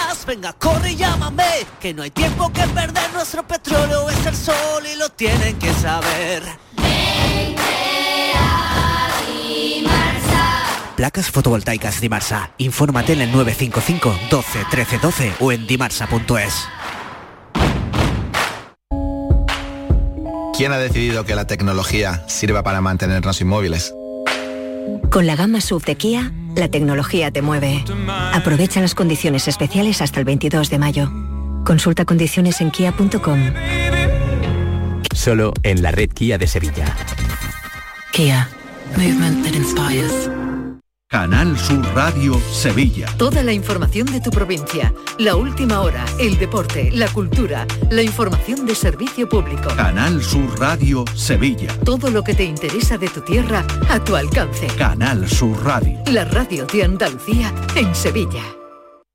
venga, corre y llámame, que no hay tiempo que perder, nuestro petróleo es el sol y lo tienen que saber. Placas fotovoltaicas Dimarsa. Infórmate en el 955 12 13 12 o en dimarsa.es. ¿Quién ha decidido que la tecnología sirva para mantenernos inmóviles? Con la gama SUV de Kia, la tecnología te mueve. Aprovecha las condiciones especiales hasta el 22 de mayo. Consulta condiciones en kia.com. Solo en la red Kia de Sevilla. Kia. Movement that inspires. Canal Sur Radio Sevilla. Toda la información de tu provincia, la última hora, el deporte, la cultura, la información de servicio público. Canal Sur Radio Sevilla. Todo lo que te interesa de tu tierra a tu alcance. Canal Sur Radio. La radio de Andalucía en Sevilla.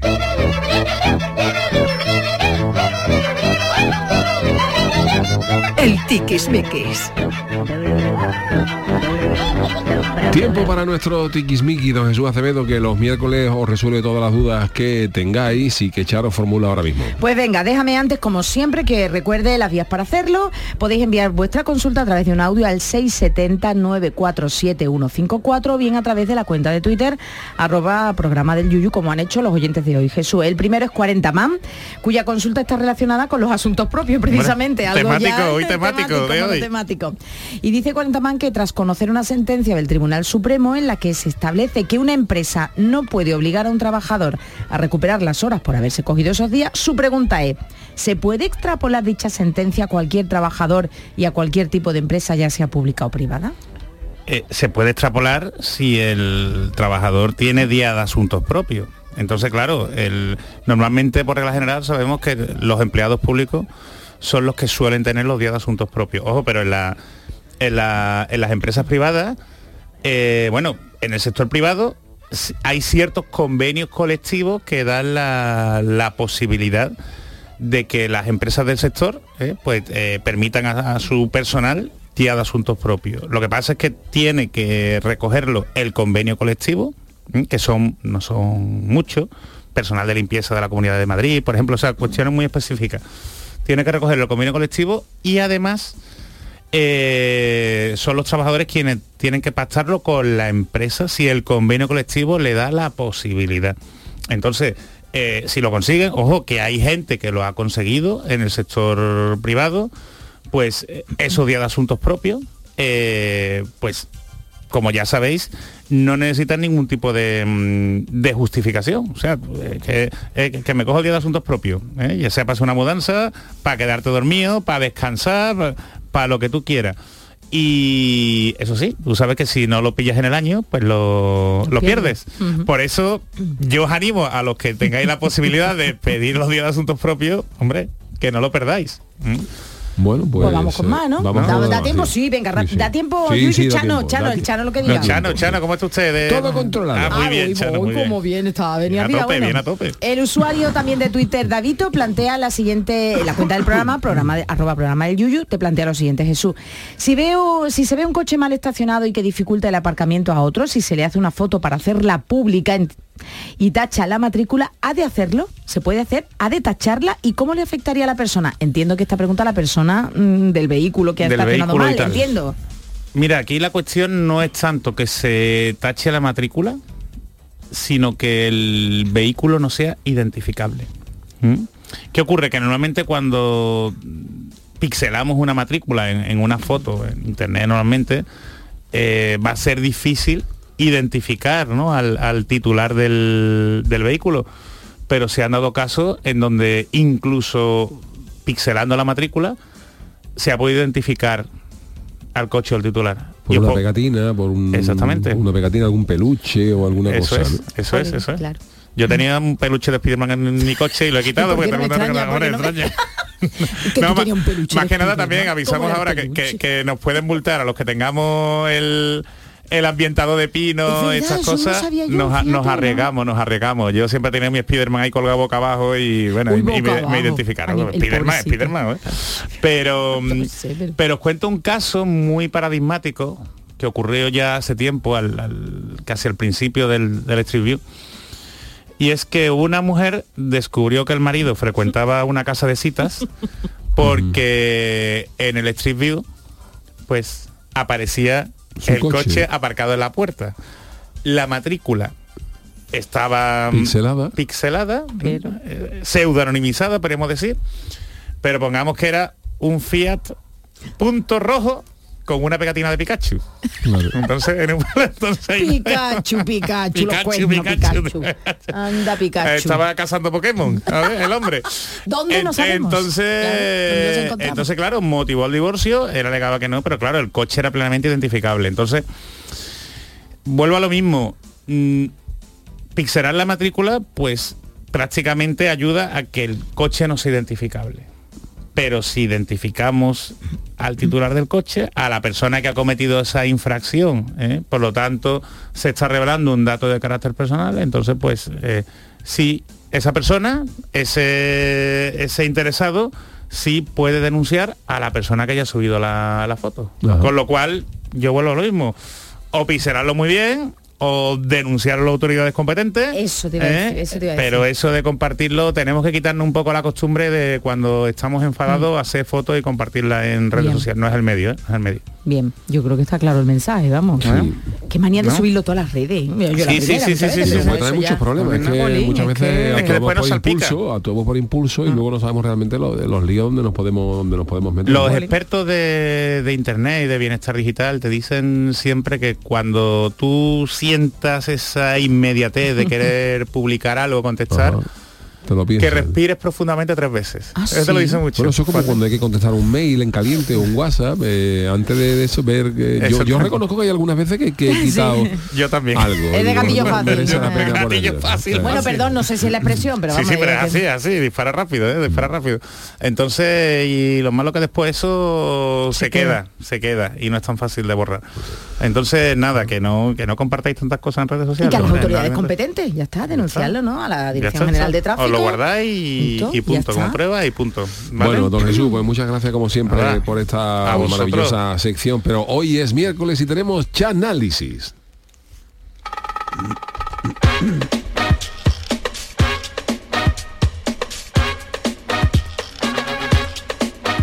Thank you. Tiquismiquis. Tiempo para nuestro tiquismiqui, don Jesús Acevedo, que los miércoles os resuelve todas las dudas que tengáis y que Charo formula ahora mismo. Pues venga, déjame antes, como siempre, que recuerde las vías para hacerlo. Podéis enviar vuestra consulta a través de un audio al 670-947-154 o bien a través de la cuenta de Twitter, arroba programa del Yuyu, como han hecho los oyentes de hoy. Jesús, el primero es 40 Man, cuya consulta está relacionada con los asuntos propios, precisamente. algo temático, hoy temático, de hoy. temático. Y dice 40 Man que tras conocer una sentencia del Tribunal Supremo en la que se establece que una empresa no puede obligar a un trabajador a recuperar las horas por haberse cogido esos días, su pregunta es, ¿se puede extrapolar dicha sentencia a cualquier trabajador y a cualquier tipo de empresa, ya sea pública o privada? Eh, se puede extrapolar si el trabajador tiene día de asuntos propios. Entonces, claro, el- normalmente por regla general sabemos que los empleados públicos son los que suelen tener los días de asuntos propios. Ojo, pero en, la, en, la- en las empresas privadas, eh, bueno, en el sector privado hay ciertos convenios colectivos que dan la, la posibilidad de que las empresas del sector eh, pues eh, permitan a, a su personal día de asuntos propios. Lo que pasa es que tiene que recogerlo el convenio colectivo, que son no son muchos, personal de limpieza de la Comunidad de Madrid, por ejemplo, o sea, cuestiones muy específicas. Tiene que recogerlo el convenio colectivo y además eh, son los trabajadores quienes tienen que pactarlo con la empresa si el convenio colectivo le da la posibilidad. Entonces, eh, si lo consiguen, ojo, que hay gente que lo ha conseguido en el sector privado, pues eh, esos días de asuntos propios, pues como ya sabéis, no necesitan ningún tipo de, mm, de justificación. O sea, eh, que, eh, que me cojo el día de asuntos propios, ¿eh? ya sea para hacer una mudanza, para quedarte dormido, para descansar, para lo que tú quieras. Y eso sí, tú sabes que si no lo pillas en el año, pues lo, lo pierdes. Por eso yo os animo a los que tengáis la posibilidad de pedir los días de asuntos propios, hombre, que no lo perdáis. ¿Mm? Bueno, pues... Pues vamos con eh, más, ¿no? vamos da, con- da tiempo, sí. sí, venga, Sí, sí. da tiempo, Sí, Yuyu, Chano, tiempo, Chano, da el. Chano lo que diga. Chano, Chano, ¿cómo está usted? de- Todo controlado. Ah, muy Ah, bien, voy, Chano, muy bien. como bien, estaba venía Bien a arriba. tope, bueno. bien a tope. El usuario también de Twitter, Davito, plantea la siguiente, la cuenta del programa, <coughs> programa de, arroba programa del Yuyu, te plantea lo siguiente, Jesús. Si veo, si se ve un coche mal estacionado y que dificulta el aparcamiento a otro, si se le hace una foto para hacerla pública en- y tacha la matrícula, ¿ha de hacerlo? ¿Se puede hacer? ¿Ha de tacharla? ¿Y cómo le afectaría a la persona? Entiendo que esta pregunta a la persona mm, del vehículo que ha estacionado mal, entiendo. Mira, aquí la cuestión no es tanto que se tache la matrícula, sino que el vehículo no sea identificable. ¿Mm? ¿Qué ocurre? Que normalmente cuando pixelamos una matrícula en, en una foto, en internet normalmente, eh, va a ser difícil identificar ¿no? al, al titular del, del vehículo. Pero se han dado casos en donde incluso pixelando la matrícula se ha podido identificar al coche o al titular. Por Yo una pegatina, por un, Exactamente. una pegatina, algún peluche o alguna eso cosa. es, ¿no? eso es, eso es. Claro. Yo tenía un peluche de Spiderman en mi coche y lo he <laughs> quitado ¿Y por porque el mundo extraña? me ¿Por qué no me- extraña. <laughs> Que No, más que nada también ¿Cómo avisamos ahora que- que nos pueden multar a los que tengamos el el ambientado de Es pino, verdad, estas no cosas, nos, a- nos ¿no? arriesgamos, nos arriesgamos. Yo siempre tenía mi Spiderman ahí colgado boca abajo y bueno, y, y me, me identificaron. Ay, Spiderman. Spiderman, ¿eh? Pero, mm, pero- pero os cuento un caso muy paradigmático que ocurrió ya hace tiempo, al, al- casi al principio del, del Street View. Y es que una mujer descubrió que el marido frecuentaba una casa de citas <laughs> porque en el Street View pues aparecía Su el coche. coche. aparcado en la puerta. La matrícula estaba mm, Pixelada. pixelada, eh, pseudo anonimizada, podríamos decir, pero pongamos que era un Fiat punto rojo con una pegatina de Pikachu. Entonces, en un- entonces Pikachu, Pikachu, los cuernos, Pikachu. Anda, Pikachu. estaba cazando Pokémon, a ver, el hombre. ¿Dónde? No En- sabemos. Entonces, entonces, claro, motivó el divorcio, él alegaba que no, pero claro, el coche era plenamente identificable. Entonces, vuelvo a lo mismo. mm, pixelar la matrícula, pues prácticamente ayuda a que el coche no sea identificable. Pero si identificamos al titular del coche, a la persona que ha cometido esa infracción, ¿eh? por lo tanto se está revelando un dato de carácter personal, entonces pues eh, si esa persona, ese, ese interesado, sí puede denunciar a la persona que haya subido la, la foto. Ajá. Con lo cual, yo vuelvo a lo mismo. O pisarlo muy bien o denunciar a las autoridades competentes. Eso te iba a ¿eh? decir, eso te iba a Pero decir. eso de compartirlo, tenemos que quitarnos un poco la costumbre de cuando estamos enfadados hacer fotos y compartirla en redes Mm. Bien. sociales. No es el medio, ¿eh? No es el medio. Bien, yo creo que está claro el mensaje, vamos. Sí. Qué manía de ¿No? subirlo a todas las redes. Sí, sí, primera, sí, sí, sí, pero eso muchos ya- problemas. Es que Jolín, muchas es veces que- Es que actuamos por salpica. impulso, actuamos por impulso y luego no sabemos realmente lo- los líos donde nos podemos donde nos podemos meter. Los expertos de, de internet y de bienestar digital te dicen siempre que cuando tú sientas esa inmediatez de <laughs> querer publicar algo, contestar. Te lo que respires profundamente tres veces. Ah, Eso te lo sí. dicen mucho. Bueno, eso es como cuando hay que contestar un mail en caliente o un WhatsApp, eh, antes de, eso ver que yo, reconozco que hay algunas veces que, que he quitado <laughs> Yo también. algo. Es de gatillo fácil. de <laughs> gatillo. Bueno, perdón, no sé si es la expresión, pero Sí, vamos sí, pero así, así, dispara rápido, ¿eh? dispara rápido. Entonces, y lo malo que después eso se, queda, se queda y no es tan fácil de borrar. Entonces, nada, que no que no compartáis tantas cosas en redes Y sociales. que a las autoridades competentes, ya está, denunciarlo, ¿no? A la Dirección General de. Tráfico. Lo guardáis y, Punto, y punto, como prueba y punto. ¿vale? Bueno, don Jesús, pues muchas gracias como siempre por esta maravillosa sección. Pero hoy es miércoles y tenemos Chanálisis.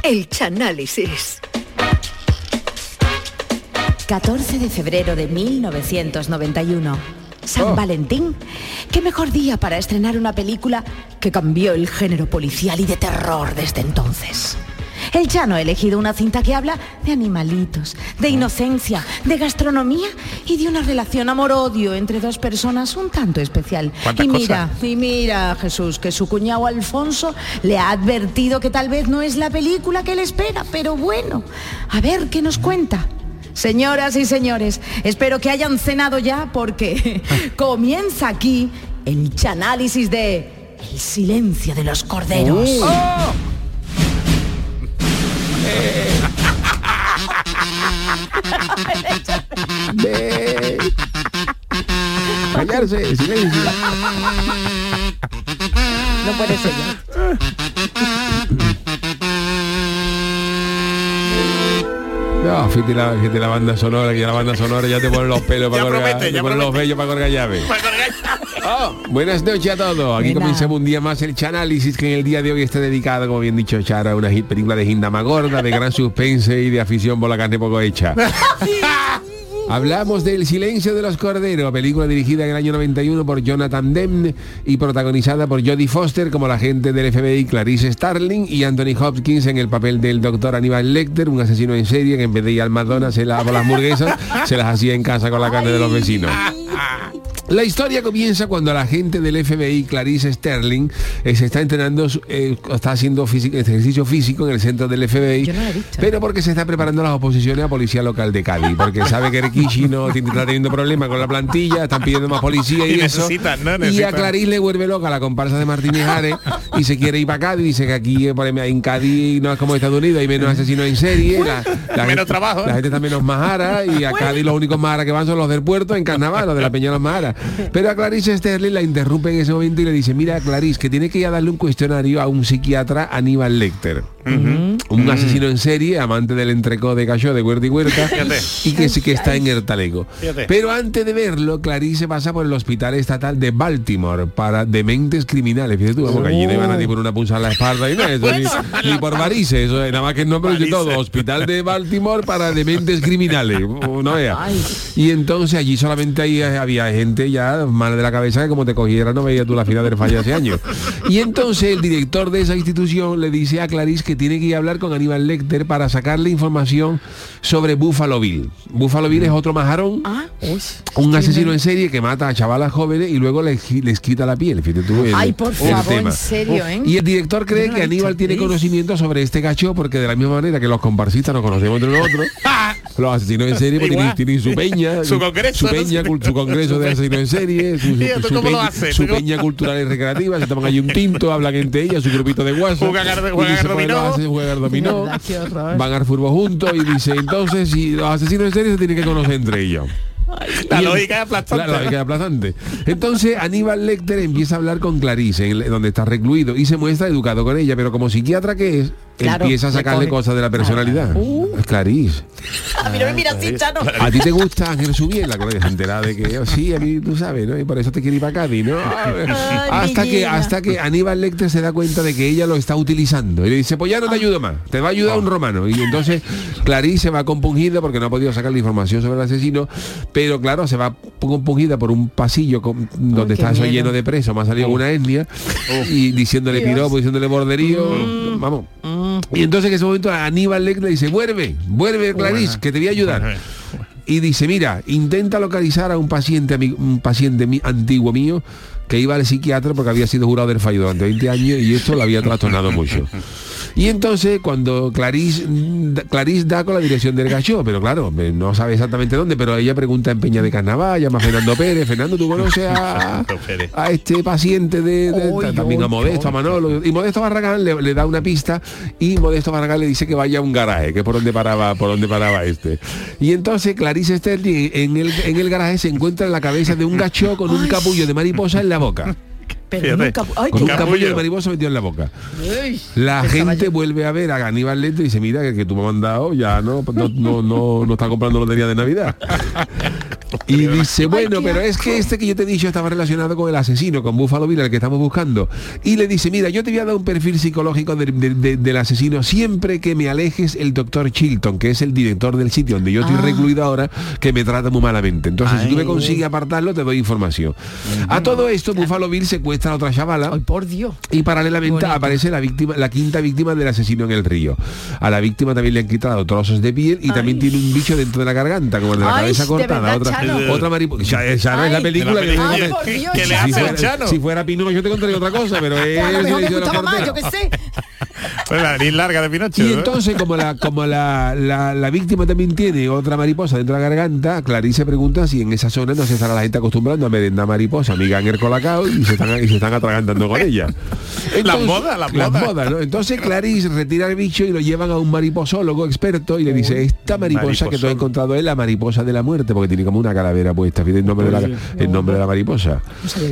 El Chanálisis. 14 de febrero de 1991. San Oh. Valentín. Qué mejor día para estrenar una película que cambió el género policial y de terror desde entonces. El Chano ha elegido una cinta que habla de animalitos, de inocencia, de gastronomía y de una relación amor-odio entre dos personas un tanto especial. ¿Cuántas Y mira, cosas? y mira, Jesús, que su cuñado Alfonso le ha advertido que tal vez no es la película que le espera, pero bueno, a ver qué nos cuenta. Señoras y señores, espero que hayan cenado ya porque <laughs> comienza aquí el chanálisis de El silencio de los corderos. ¡Oh! De... Callarse, silencio. No puede ser <laughs> No, fíjate la, fíjate la banda sonora, que ya la banda sonora ya te pone los pelos <laughs> para Ya colgar, promete, te ya pone los vellos para colgar llave. <laughs> Oh, buenas noches a todos. Aquí comenzamos un día más el Chanálisis que en el día de hoy está dedicado, como bien dicho Chara, a una hit- película de Gindama Gorda, de gran suspense y de afición por la carne poco hecha. <laughs> Hablamos del Silencio de los Corderos, película dirigida en el año 91 por Jonathan Demme y protagonizada por Jodie Foster como la agente del FBI Clarice Starling y Anthony Hopkins en el papel del doctor Aníbal Lecter, un asesino en serie que en vez de ir al McDonald's se lavaba las hamburguesas, <laughs> se las hacía en casa con la carne de los vecinos. La historia comienza cuando la agente del FBI, Clarice Sterling, eh, se está entrenando, eh, está haciendo físico- ejercicio físico en el centro del FBI, no pero porque se está preparando las oposiciones a policía local de Cádiz, porque sabe que <laughs> Rikishi no tiene- está teniendo problemas con la plantilla, están pidiendo más policía y, Y eso. necesitan, ¿no? Y a. Clarice le vuelve loca la comparsa de Martínez Ares y se quiere ir para Cádiz, dice que aquí eh, por ejemplo, en Cádiz no es como Estados Unidos, hay menos asesinos en serie, la, la <laughs> Menos gente- trabajo. la gente está menos majara y a Cádiz los únicos majara que van son los del puerto en carnaval, los de la Peña de los Maharas. Pero a Clarice Sterling la interrumpe en ese momento y le dice, mira Clarice, que tiene que ir a darle un cuestionario a un psiquiatra Aníbal Lecter. Un asesino en serie, amante del entrecó de Cayó de Huerta y Huerta, y que sí que está en Ertaleco. Fíjate. Pero antes de verlo, Clarice pasa por el Hospital Estatal de Baltimore para dementes criminales. Fíjate tú, vamos, que allí no iba nadie por una punzada en la espalda y no, eso, ni, <laughs> ni por varices, eso es nada más que el nombre dice todo. Hospital de Baltimore para dementes criminales. <laughs> No. Y entonces allí solamente ahí había gente ya mal de la cabeza que como te cogiera no veía tú la final del fallo hace años. Y entonces el director de esa institución le dice a Clarice que tiene que ir a hablar con Aníbal Lecter para sacarle información sobre Buffalo Bill. Buffalo Bill es otro majarón Ah, uy. un asesino en serie que mata a chavalas jóvenes y luego les, les quita la piel. Fíjate tú, el- Ay, por favor, en serio, ¿eh? Y el director cree no que Aníbal tiene conocimiento sobre este cacho porque de la misma manera que los comparsistas nos conocemos entre nosotros, <laughs> los asesinos en serie pues, tienen, su peña, <laughs> Su congreso, su, ¿no? peña, cul- su <laughs> congreso de asesinos en serie, su, su- ¿Y esto su cómo lo peña, cultural y recreativa, se toman ahí un tinto, hablan entre ellas, su grupito de WhatsApp, y hace- juegan al dominó, van al furbo juntos y dice, entonces si los asesinos en serie se tienen que conocer entre ellos. La lógica aplastante. La, la lógica es aplastante. Entonces Aníbal Lecter empieza a hablar con Clarice, en donde está recluido, y se muestra educado con ella, pero como psiquiatra que es, Claro, empieza a le sacarle cosas de la personalidad. Clarice. A mí no me mira así, Chano. A ti te gusta Ángel Subiela, que se entera de que oh, sí, a mí tú sabes, ¿no? Y por eso te quiere ir para Cádiz, ¿no? hasta que hasta que Aníbal Lecter se da cuenta de que ella lo está utilizando. Y le dice, pues ya no te ayudo más, te va a ayudar un romano. Y entonces Clarice se va compungida porque no ha podido sacar la información sobre el asesino, pero claro, se va compungida por un pasillo con- donde qué está eso lleno de presos, me ha salido una etnia y diciéndole piropo, diciéndole borderío, vamos. Y entonces en ese momento Aníbal Lecter le dice, vuelve, vuelve Clarice, que te voy a ayudar. Y dice, mira, intenta localizar a un paciente, un paciente mi- antiguo mío que iba al psiquiatra porque había sido jurado del fallo durante 20 años y esto lo había trastornado mucho. Y entonces cuando Clarice, da- Clarice da con la dirección del gacho, pero claro, no sabe exactamente dónde, pero ella pregunta en Peña de Carnaval, llama a Fernando Pérez, Fernando, ¿tú conoces a, a este paciente de, de- ta- también a Modesto, a Manolo? Y Modesto Barragán le, le da una pista y Modesto Barragán le dice que vaya a un garaje, que es por donde paraba, por donde paraba este. Y entonces Clarice Sterling en el, en el garaje se encuentra en la cabeza de un gacho con un capullo de mariposa en la boca. Pero nunca... Ay, Con un capullo de mariposa metido en la boca. La gente vuelve a ver a Aníbal Lecter y dice, mira, que, que tú me has mandado ya no, no, no, no, no está comprando lotería de Navidad. <laughs> Y dice, bueno, pero es que este que yo te he dicho estaba relacionado con el asesino, con Buffalo Bill, el que estamos buscando. Y le dice, mira, yo te voy a dar un perfil psicológico del- del- del- del asesino siempre que me alejes el doctor Chilton, que es el director del sitio donde yo estoy Ah. recluido ahora, que me trata muy malamente. Entonces, si tú me consigues apartarlo, te doy información. A todo esto, Buffalo Bill secuestra otra chavala. Ay, por Dios. Y paralelamente aparece la víctima, la quinta víctima del asesino en el río. A la víctima también le han quitado trozos de piel y también tiene un bicho dentro de la garganta, como el de la Ay, cabeza cortada. verdad, otra, Chano. otra mariposa. Ya, esa no es la Ay. película que, Ay, película. por Dios, ¿Qué le si, hace el fuera, Chano? si fuera Pinocho yo te contaría otra cosa, pero es A lo mejor me Isidoro gustaba más, yo Cortés. qué sé. Pues la nariz larga de Pinocho. Y ¿eh? entonces, como la como la, la, la víctima también tiene otra mariposa dentro de la garganta, Clarice pregunta si en esa zona no se estará la gente acostumbrando a merendar mariposa, amiga en el colacao y se están, y se están atragantando con ella. <laughs> Entonces- modas, las las modas. ¿no? Entonces Clarice retira el bicho y lo llevan a un mariposólogo experto y le dice, esta mariposa que tú has encontrado es la mariposa de la muerte, porque tiene como una calavera puesta, fíjate el nombre de la, el nombre de la mariposa.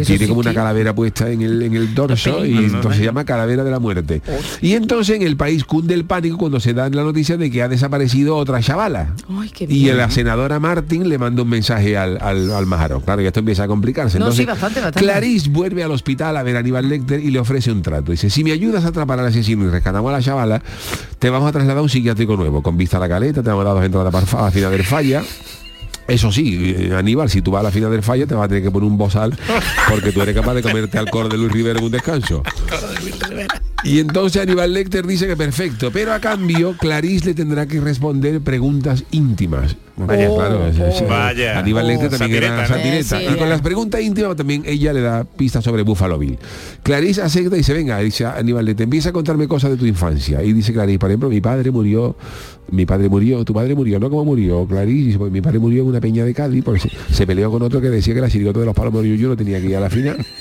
Tiene como una calavera puesta en el, en el dorso y entonces se llama calavera de la muerte. Y entonces en el país cunde el pánico cuando se da la noticia de que ha desaparecido otra chavala. Ay, qué Y la senadora Martin le manda un mensaje al, al, al Majaro. Claro, y esto empieza a complicarse. No, Entonces, sí, bastante, bastante. Clarice vuelve al hospital a ver a Aníbal Lecter y le ofrece un trato. Dice, si me ayudas a atrapar al asesino y rescatamos a la chavala, te vamos a trasladar a un psiquiátrico nuevo, con vista a la caleta, te vamos a dar dos entradas a la final del falla. Eso sí, eh, Aníbal, si tú vas a la final del falla te vas a tener que poner un bozal porque tú eres capaz de comerte alcohol de Luis Rivera en un descanso. Y entonces Aníbal Lecter dice que perfecto, pero a cambio Clarice le tendrá que responder preguntas íntimas. Vaya, Oh, claro, es- es- oh. Vaya. Aníbal Lecter Oh, también era satireta, ¿no? satireta. Eh, sí, y con las preguntas íntimas también ella le da pistas sobre Buffalo Bill. Clarice acepta y dice, venga, dice Aníbal Lecter, empieza a contarme cosas de tu infancia. Y dice Clarice, por ejemplo, mi padre murió, mi padre murió, tu padre murió, ¿no? ¿Cómo murió? Clarice, dice, pues mi padre murió en una peña de Cádiz porque se, se peleó con otro que decía que la chirigota de los palos murió yo no tenía que ir a la final. <laughs>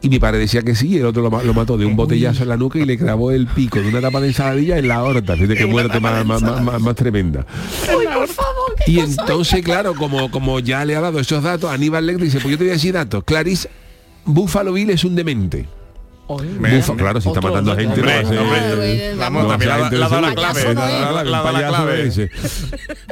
Y mi padre decía que sí, y el otro lo, ma- lo mató de un botellazo en la nuca y le clavó el pico de una tapa de ensaladilla en la aorta. Fíjate qué muerte más, más, más- más- tremenda. Ay, por favor. ¿qué Y entonces, claro, como, como ya le ha dado esos datos, Aníbal Lecter dice, pues yo te voy a decir datos. Clarice, Buffalo Bill es un demente. Bufa- claro, si está matando a gente, vamos, la- clave, La- clave.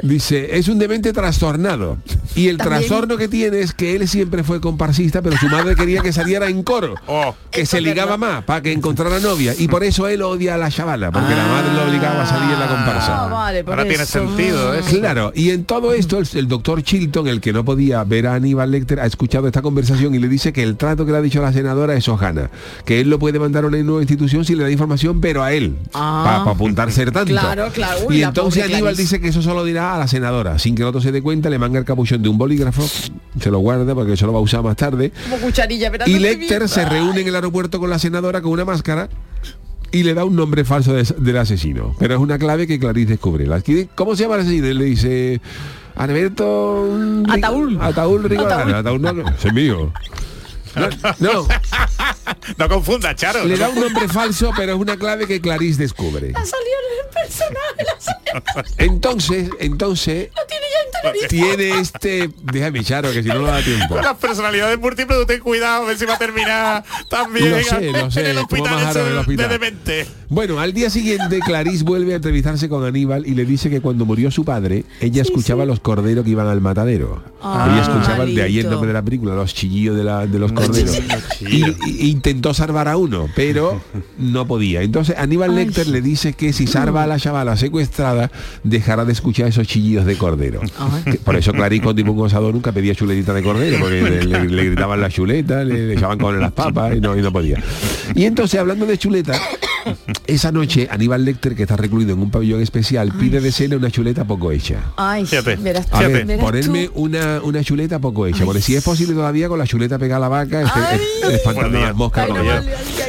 Dice, es un demente trastornado. Y el También- trastorno que tiene es que él siempre fue comparsista, pero su madre quería que saliera en coro. <laughs> Oh. Que se ligaba más para que encontrara novia. Y por eso él odia a la chavala, porque la madre lo obligaba a salir en la comparsa. Ah, Ahora tiene sentido eso. Claro, y en todo esto el, el doctor Chilton, el que no podía ver a Aníbal Lecter, ha escuchado esta conversación y le dice que el trato que le ha dicho la senadora es hojana, que él lo puede mandar a una nueva institución si le da información, pero a él, Ah. para apuntar ser tanto. Claro, claro. Uy, y entonces Aníbal Clarice. dice que eso solo dirá a la senadora, sin que el otro se dé cuenta, le manga el capuchón de un bolígrafo, se lo guarda porque eso lo va a usar más tarde. Como cucharilla, ¿verdad? Y No te Lecter se reúne en el aeropuerto con la senadora con una máscara y le da un nombre falso de- del asesino. Pero es una clave que Clarice descubre. La- ¿Cómo se llama el asesino? Él le dice... Alberto... Ataúl. Ataúl Rigolano. Ataúl no, ese es mío. No, no, <laughs> No confunda, Charo. le da un nombre falso, pero es una clave que Clarice descubre. Ha salido en el personaje. Entonces, entonces, Lo tiene ya tiene este... Déjame, Charo, que si no no da tiempo. Las personalidades múltiples, ten cuidado, a ver si va a terminar también Lo sé, lo sé, en el hospital, más eso raro en el hospital. de demente. Bueno, al día siguiente Clarice vuelve a entrevistarse con Aníbal y le dice que cuando murió su padre, ella escuchaba los corderos que iban al matadero. Ah, ella escuchaba de ahí el nombre de la película, los chillillos de, la- de los corderos. y, y intentó salvar a uno, pero no podía. Entonces Aníbal Lecter le dice que si salva a la chavala secuestrada, dejará de escuchar esos chillidos de cordero. Que por eso Clarice con ningún gozador nunca pedía chuletita de cordero, porque <laughs> le, le- le gritaban la chuleta, le, le echaban con las papas y no, y no podía. Y entonces, hablando de chuleta, esa noche Aníbal Lecter, que está recluido en un pabellón especial, pide de cena una chuleta poco hecha. Ay, verás tú, A ver, verás ponerme una, una chuleta poco hecha, porque si es posible todavía con la chuleta pegada a la vaca, este- es- espantando las moscas. con ella.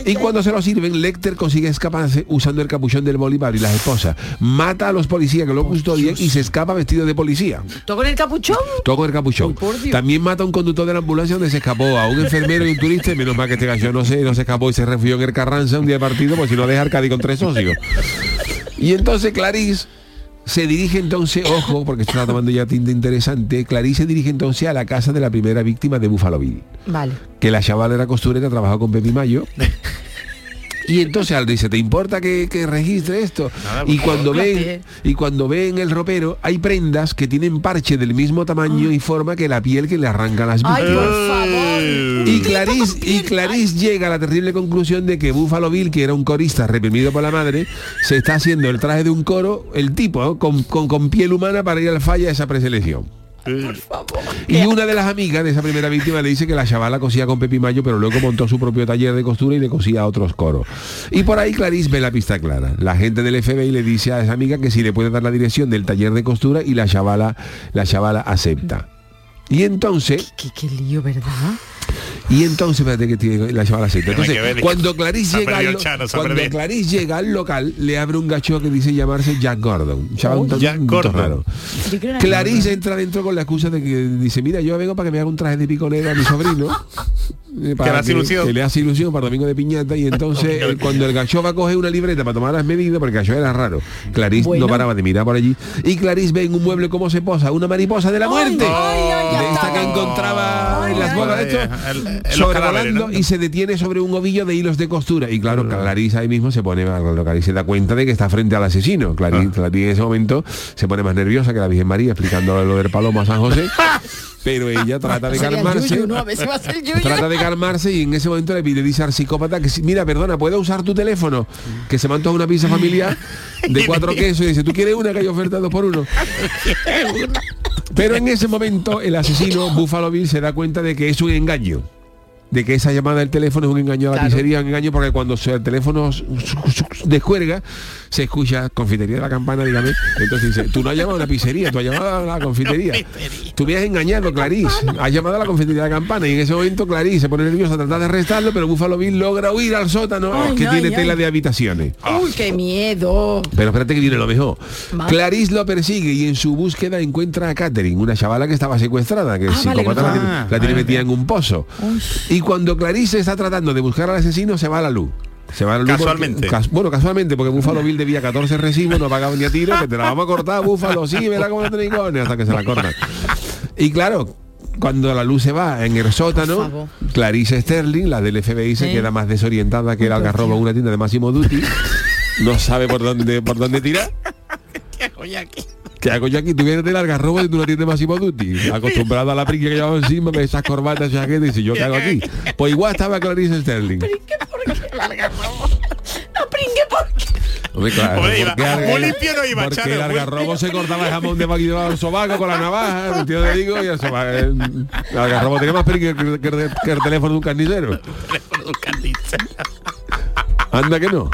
y cuando se lo sirven, Lecter consigue escaparse usando el capuchón del Bolívar y las esposas. Mata a los policías que lo custodian y se escapa vestido de policía. ¿Todo con el capuchón? Todo con el capuchón. También mata a un conductor de la ambulancia donde se escapó, a un enfermero y un turista, y menos mal que este gallo no se, no se escapó y se refugió en el Carranza un día de partido, porque si no deja Arcadi con tres socios. Y entonces Clarice se dirige entonces, ojo, porque está tomando ya tinta interesante, Clarice se dirige entonces a la casa de la primera víctima de Buffalo Bill. Vale. Que la chavala era costurera, trabajó con Pepi Mayo. Y entonces al dice, ¿te importa que, que registre esto? y cuando ven, y cuando ven el ropero, hay prendas que tienen parche del mismo tamaño y forma que la piel que le arranca a las Ay, víctimas. por favor. Y Clarice, y Clarice llega a la terrible conclusión de que Buffalo Bill, que era un corista reprimido por la madre, se está haciendo el traje de un coro, el tipo, ¿no? con, con- con piel humana para ir al falla a esa preselección. Y una de las amigas de esa primera víctima le dice que la chavala cosía con Pepi Mayo, pero luego montó su propio taller de costura y le cosía a otros coros. Y por ahí Clarice ve la pista clara. La gente del FBI le dice a esa amiga que si le puede dar la dirección del taller de costura y la chavala, la chavala acepta. Y entonces, Qué, qué lío, ¿verdad? Y entonces, espérate que tiene la Entonces, ver, cuando Clarice llega, al, Chano, cuando. Clarice llega al local, le abre un gacho que dice llamarse Jack Gordon. Un Jack Gordon. raro. Clarice entra dentro con la excusa de que dice, mira, yo vengo para que me haga un traje de piconera a mi sobrino. <laughs> eh, para le hace ilusión. que le hace ilusión para domingo de piñata y entonces <laughs> eh, cuando el gacho va a coger una libreta para tomar las medidas porque el gacho era raro. Clarice Bueno. no paraba de mirar por allí. Y Clarice ve en un mueble cómo se posa una mariposa de la muerte. de esta que encontraba en las bolas de esto El- el- los sobrevolando cadáveres, ¿no? y se detiene sobre un ovillo de hilos de costura. Y claro Clarice ahí mismo se pone Clarice se da cuenta de que está frente al asesino. Clarice, Clarice en ese momento se pone más nerviosa que la Virgen María explicando lo del palomo a San José. <laughs> Pero ella trata de calmarse. yuyu, ¿no? A ver si va a ser el yuyu. trata de calmarse y en ese momento le pide dice al psicópata que si- mira perdona puedo usar tu teléfono que se antoja una pizza familiar de cuatro <laughs> quesos y dice tú quieres una que hay oferta dos por uno <laughs> pero en ese momento el asesino Buffalo Bill se da cuenta de que es un engaño de que esa llamada del teléfono es un engaño a la Claro. pizzería, un engaño porque cuando el teléfono descuelga, se escucha confitería de la campana, dígame. Entonces dice, tú no has llamado a la pizzería, tú has llamado a la confitería. <laughs> Tú me has engañado, Clarice. Has llamado a la confitería de la campana y en ese momento Clarice se pone nerviosa a tratar de arrestarlo, pero Buffalo Bill logra huir al sótano Ay, que ay, tiene tela ay. de habitaciones. Uy, qué miedo. Pero espérate que viene lo mejor. Vale. Clarice lo persigue y en su búsqueda encuentra a Catherine, una chavala que estaba secuestrada, que el Ah, vale, la tiene, Ah, la tiene vale. metida en un pozo. Y cuando Clarice está tratando de buscar al asesino, se va a la luz. Se va a la luz porque- Casualmente. cas- bueno, casualmente, porque Búfalo Bill debía 14 recibos, no pagaba ni a tiro, que te la vamos a cortar, Búfalo, sí, verá cómo no tenéis cojones", hasta que se la cortan. Y claro, cuando la luz se va en el sótano. Clarice Sterling, la del FBI, se Sí. queda más desorientada que el algarrobo en una tienda de Máximo Duty. No sabe por dónde por dónde tirar. <laughs> ¿Qué hago yo aquí? Tú vienes del algarrobo de una tienda de Máximo Duty. Acostumbrado a la pringue que llevaba encima, de esas corbatas, chaquetas, y dice, ¿yo qué hago aquí? Pues igual estaba Clarice Sterling. No pringue porque. Hombre, claro, Hombre, iba- muy limpio no iba, Porque Charo, el algarrobo se cortaba el jamón de maquillado al sobaco con la navaja, ¿me entiendes? Digo, y el, sobaco, el, el algarrobo tenía más pringue que, que- que- que el <laughs> teléfono de un carnicero. Anda que no.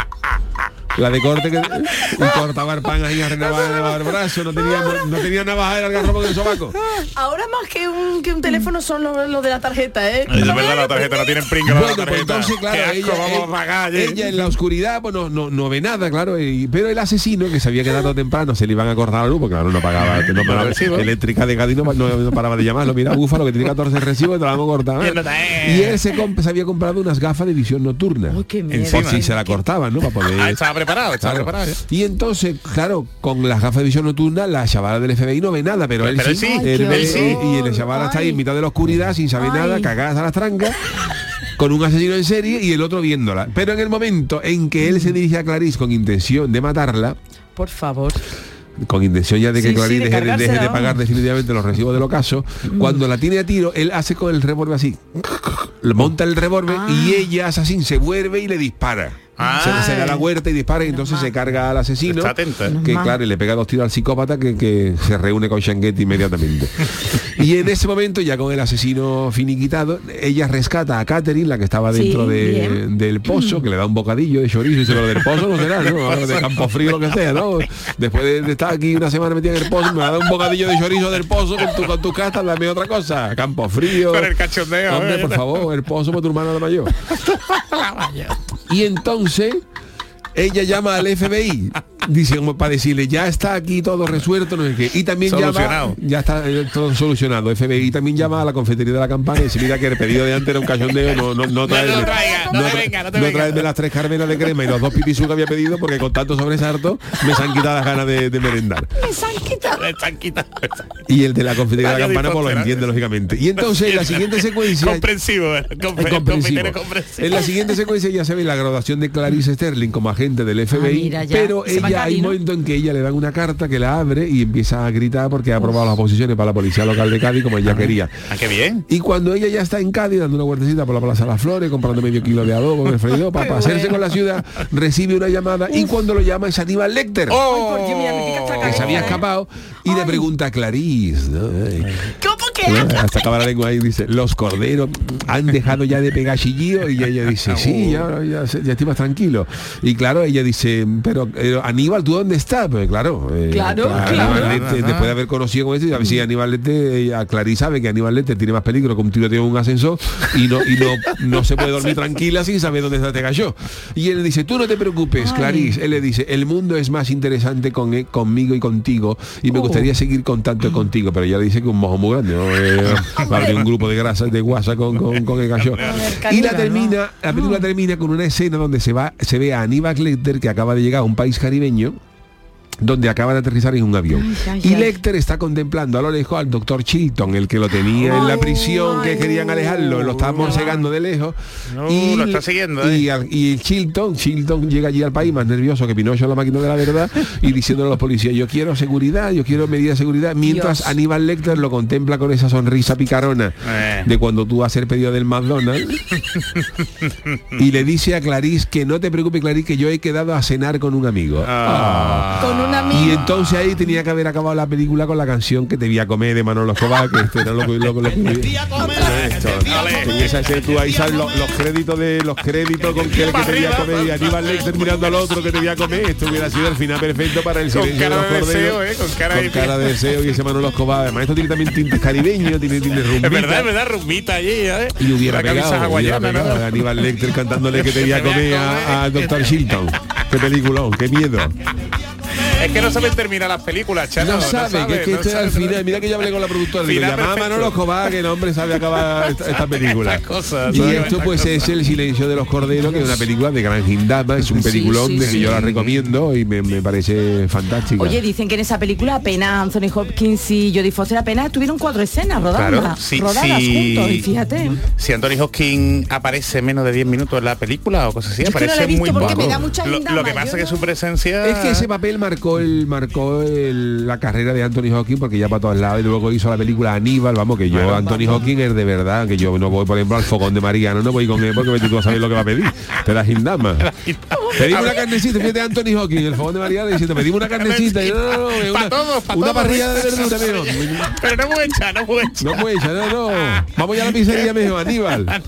La de corte que y cortaba el pan ahí arreglaba el brazo, no tenía, no, no tenía navaja el algarrobo del sobaco. Ahora más que un, que un teléfono son los los de la tarjeta, ¿eh? Es verdad, la tarjeta no tienen pringa la Bueno, pues tarjeta. entonces, claro, asco, ella, vamos a pagar, ¿eh? ella en la oscuridad pues no, no, no ve nada, claro, y- pero el asesino que se había quedado temprano se le iban a cortar la luz, porque claro, no pagaba, no eléctrica de Cádiz no, no- paraba de llamarlo, mira, búfalo que tiene 14 recibos, te la vamos a cortar. ¿eh? Y él se, comp- se había comprado unas gafas de visión nocturna. Uy, qué miedo. Por si se la cortaban, ¿no? Para poder... Ah, estaba preparado, está Claro. preparado. ya. Y entonces, claro, con las gafas de visión nocturna, la chavala del FBI no ve nada, pero él Pero él sí. sí. Ay, él qué ve- horror. y el chavala está ahí en mitad de la oscuridad, sin saber nada, cagadas a las trancas, con un asesino en serie y el otro viéndola. Pero en el momento en que él se dirige a Clarice con intención de matarla, Por favor. con intención ya de que Sí, sí, Clarice de deje, de- deje de cargársela, pagar definitivamente los recibos del ocaso, cuando la tiene a tiro, él hace con el revólver así, monta el revólver y ella, asesín, se vuelve y le dispara. Se, se da la huerta y dispara y entonces se carga al asesino Está atenta. que claro y le pega dos tiros al psicópata que, que se reúne con Shanguetti inmediatamente. <laughs> Y en ese momento ya con el asesino finiquitado ella rescata a Catherine la que estaba Sí, dentro de- del pozo que le da un bocadillo de chorizo y dice pero del pozo no será ¿no? De campo frío lo que sea ¿no? después de, de estar aquí una semana metida en el pozo me va a dar un bocadillo de chorizo del pozo con tu, con tu casta dame otra cosa. Campo frío. Con el cachondeo, hombre ¿eh? por favor el pozo para tu hermana de mayor <laughs> y entonces ella llama al FBI diciendo para decirle ya está aquí todo resuelto no sé qué. Y también llama Solucionado. ya está eh, todo solucionado FBI también llama a la confetería de la campana y dice mira que el pedido de antes era un cachondeo no no no trae No traiga, no venga, traerme las tres carmenas de crema y los dos pipisú que había pedido porque con tanto sobresalto me se han quitado las ganas de, de merendar Le están quitando. y el de la confitería de la campana pues lo entiende lógicamente. Y entonces en la siguiente secuencia Comprensivo, eh, compre- comprensivo. comprensivo. En la siguiente secuencia ya se ve la graduación de Clarice Sterling como agente del FBI, Ah, mira, pero Se hay un ¿no? momento en que ella le dan una carta que la abre y empieza a gritar porque ha aprobado las posiciones para la policía local de Cádiz como ella quería. Ah, qué bien. Y cuando ella ya está en Cádiz dando una vueltecita por la Plaza Las Flores, comprando medio kilo de adobo el freidor para, para hacerse con la ciudad, recibe una llamada y cuando lo llama es Aníbal Lecter. que se había escapado y le pregunta a Clarice, ¿no? Ay, ¿Cómo que? hasta acaba la lengua ahí dice los corderos han dejado ya de pegar chillío y ella <laughs> dice sí ya, ya, estoy más tranquilo y claro ella dice pero, eh, Aníbal tú dónde estás pues claro eh, Claro, Aníbal claro. Lecter, después de haber conocido con eso a ver si Aníbal Lecter ella, Clarice sabe que Aníbal Lecter tiene más peligro que un tiroteo en un ascensor y no y no no se puede dormir <laughs> tranquila sin saber dónde está este gallo y él dice tú no te preocupes Clarice él le dice el mundo es más interesante con, eh, conmigo y contigo y me Oh. gustaría seguir contacto <gasps> contigo pero ella le dice que un mojo muy grande ¿no? Eh, un grupo de grasas de guasa con, con, con el gallo y la termina la película termina con una escena donde se va se ve a Aníbal Lecter que acaba de llegar a un país caribeño donde acaba de aterrizar en un avión. Ay, ay, y ay. Lecter está contemplando a lo lejos al doctor Chilton, el que lo tenía en la prisión, que querían alejarlo, lo estaba morcegando de lejos. No, y, lo está siguiendo, ¿eh? y, al- y Chilton, Chilton llega allí al país más nervioso que Pinocho en la máquina de la verdad y diciéndole a los policías, yo quiero seguridad, yo quiero medidas de seguridad, mientras Dios. Aníbal Lecter lo contempla con esa sonrisa picarona Eh. de cuando tú haces el pedido del McDonald's <laughs> y le dice a Clarice que no te preocupes Clarice que yo he quedado a cenar con un amigo. Ah. Con un Y amigo. entonces ahí tenía que haber acabado la película con la canción que te vi a comer de Manolo Escobar, que esto era lo que lo, que- lo escena tú ahí sabes los, los créditos de los créditos con que el que te vi a comer y Aníbal Lecter mirando al otro que te vi a comer, esto hubiera sido el final perfecto para el Con silencio cara de los de deseo, ¿eh? Con cara de- Con cara de deseo y ese Manolo Escobar. Además esto tiene también tintes caribeños, tiene, tiene rumbita. Es verdad, es verdad, rumbita allí, ¿eh? Y hubiera La camisa pegado, hubiera pegado ¿no? a Aníbal Lecter cantándole que te vi a comer a- al doctor Shilton. Qué peliculón, qué miedo. Es que no saben terminar las películas, Chano. No sabe, que es que no esto es al final. Mira que yo hablé con la productora. Digo, llamaba a perfecto. Manolo Escobar, que el hombre sabe acabar <laughs> esta, esta película. Cosas, y esto pues es El silencio de los corderos, que es una película de gran gindama, es un Sí, peliculón sí, de que sí. yo la recomiendo y me, me parece fantástica. Oye, dicen que en esa película apenas Anthony Hopkins y Jodie Foster apenas tuvieron cuatro escenas rodadas, Claro, sí, rodadas sí. juntos, y fíjate. Si Anthony Hopkins aparece menos de 10 minutos en la película o cosas así, no aparece muy poco. lo, que pasa es que no- su presencia Es que ese papel marcó el marcó el- la carrera de Anthony Hawking porque ya para todos lados y luego hizo la película Aníbal, vamos que yo Bueno, Anthony Hawking es de verdad que yo no voy por ejemplo al fogón de Mariano, no voy con él porque tú vas a saber lo que va a pedir. Te da gindama. Pedimos una carnecita, fíjate Anthony Hawking, el fogón de Mariano diciendo, pedimos una carnecita y no, no, no, es Pa' una, todos, pa' una todos, parrilla de verdura, mejor. Pero no mucha, no mucha. No puede echar, no, no. Vamos ya a la pizzería mejor, <laughs> Aníbal.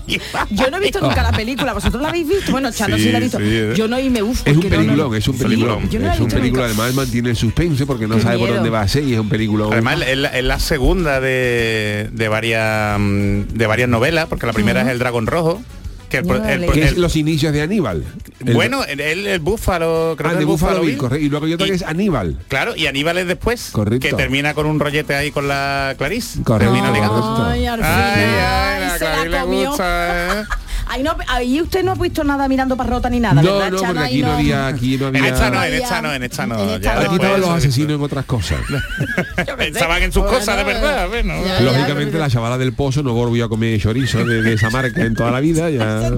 Yo no he visto nunca la película, vosotros la habéis visto, bueno, Chano sí, Sí, la ha visto. sí, eh. Yo no y me uf, Es un porque no, no, peliculón, es un Sí, peliculón. es un película, además mantiene el suspense porque no Qué sabe por dónde va a ser y es un película. Además es la, es la segunda de, de varias mm, de varias novelas, porque la primera es El Dragón Rojo, que el, pro- el- que es el- los inicios de Aníbal. El- bueno, el, el, el búfalo, creo Ah, que de el Buffalo Bill, Bill. correcto. Y luego hay otra que es Aníbal. Claro, y Aníbal es después, Correcto. que termina con un rollete ahí con la Clarice. Correcto. Termina ligando. Ay, al Ay, final, ay, la se la Clarice le comió. gusta, ¿eh? Ahí, no, ahí usted no ha visto nada mirando para rota ni nada, No, ¿verdad, no, Chano? porque aquí no había, aquí no En había. esta no, en esta no, en esta no. En esta ya no. Aquí estaban los asesinos en otras cosas. <laughs> Estaban en sus cosas de verdad, bueno. Ya, ya, Lógicamente la chavala del pozo no volvió a comer chorizo de, de esa marca en toda la vida. Ya. <laughs>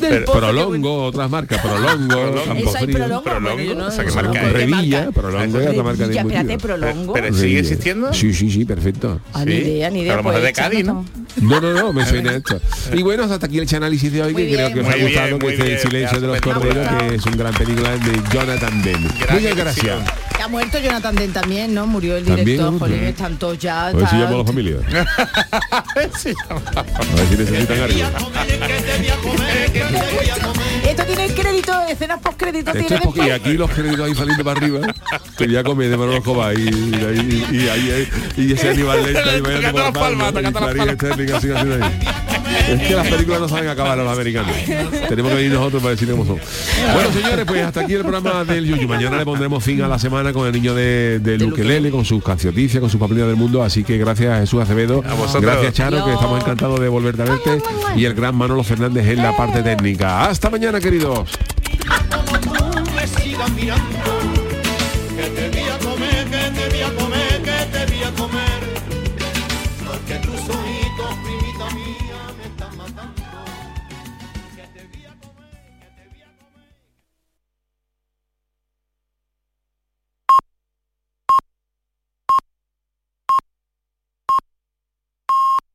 Del qué Prolongo, otras marcas, Prolongo, Esa hay Campofrío. Prolongo, pero no- o sea, ¿qué no marca Revilla, marca. Prolongo es otra marca de espérate. Prolongo. Pero sigue existiendo. Sí, sí, sí, perfecto. Ah, ni idea, ni idea. A lo mejor pues, de Cádiz, ¿no? No, no, no, me suena esto. Y bueno, hasta aquí el análisis de hoy, que creo que os ha gustado, que es El silencio de los corderos, que es un gran película de Jonathan Demme. Muchas gracias. Que ha muerto Jonathan Dent también, ¿no? Murió el director, ¿no? jolín, están todos ya. A ver si llamo a la familia. Sí. <laughs> A ver si necesitan algo. Esto tiene crédito, escenas post crédito tiene después. aquí los créditos ahí saliendo para arriba. Quería comer de Manolo Escobar y, y, y, y, ahí- y ese animal lenta ahí bailando por palma, y. Es que las películas no saben acabar a los americanos. Tenemos que ir nosotros para decir cómo son. Bueno, señores, pues hasta aquí el programa del Yuyu. Mañana le pondremos fin a la semana con el niño de, de Luquelele, con sus cancionicias, con sus papelillas del mundo. Así que gracias a Jesús Acevedo, A vosotros. gracias Charo, que estamos encantados de volverte a verte. Y el gran Manolo Fernández en la parte técnica. Hasta mañana, queridos.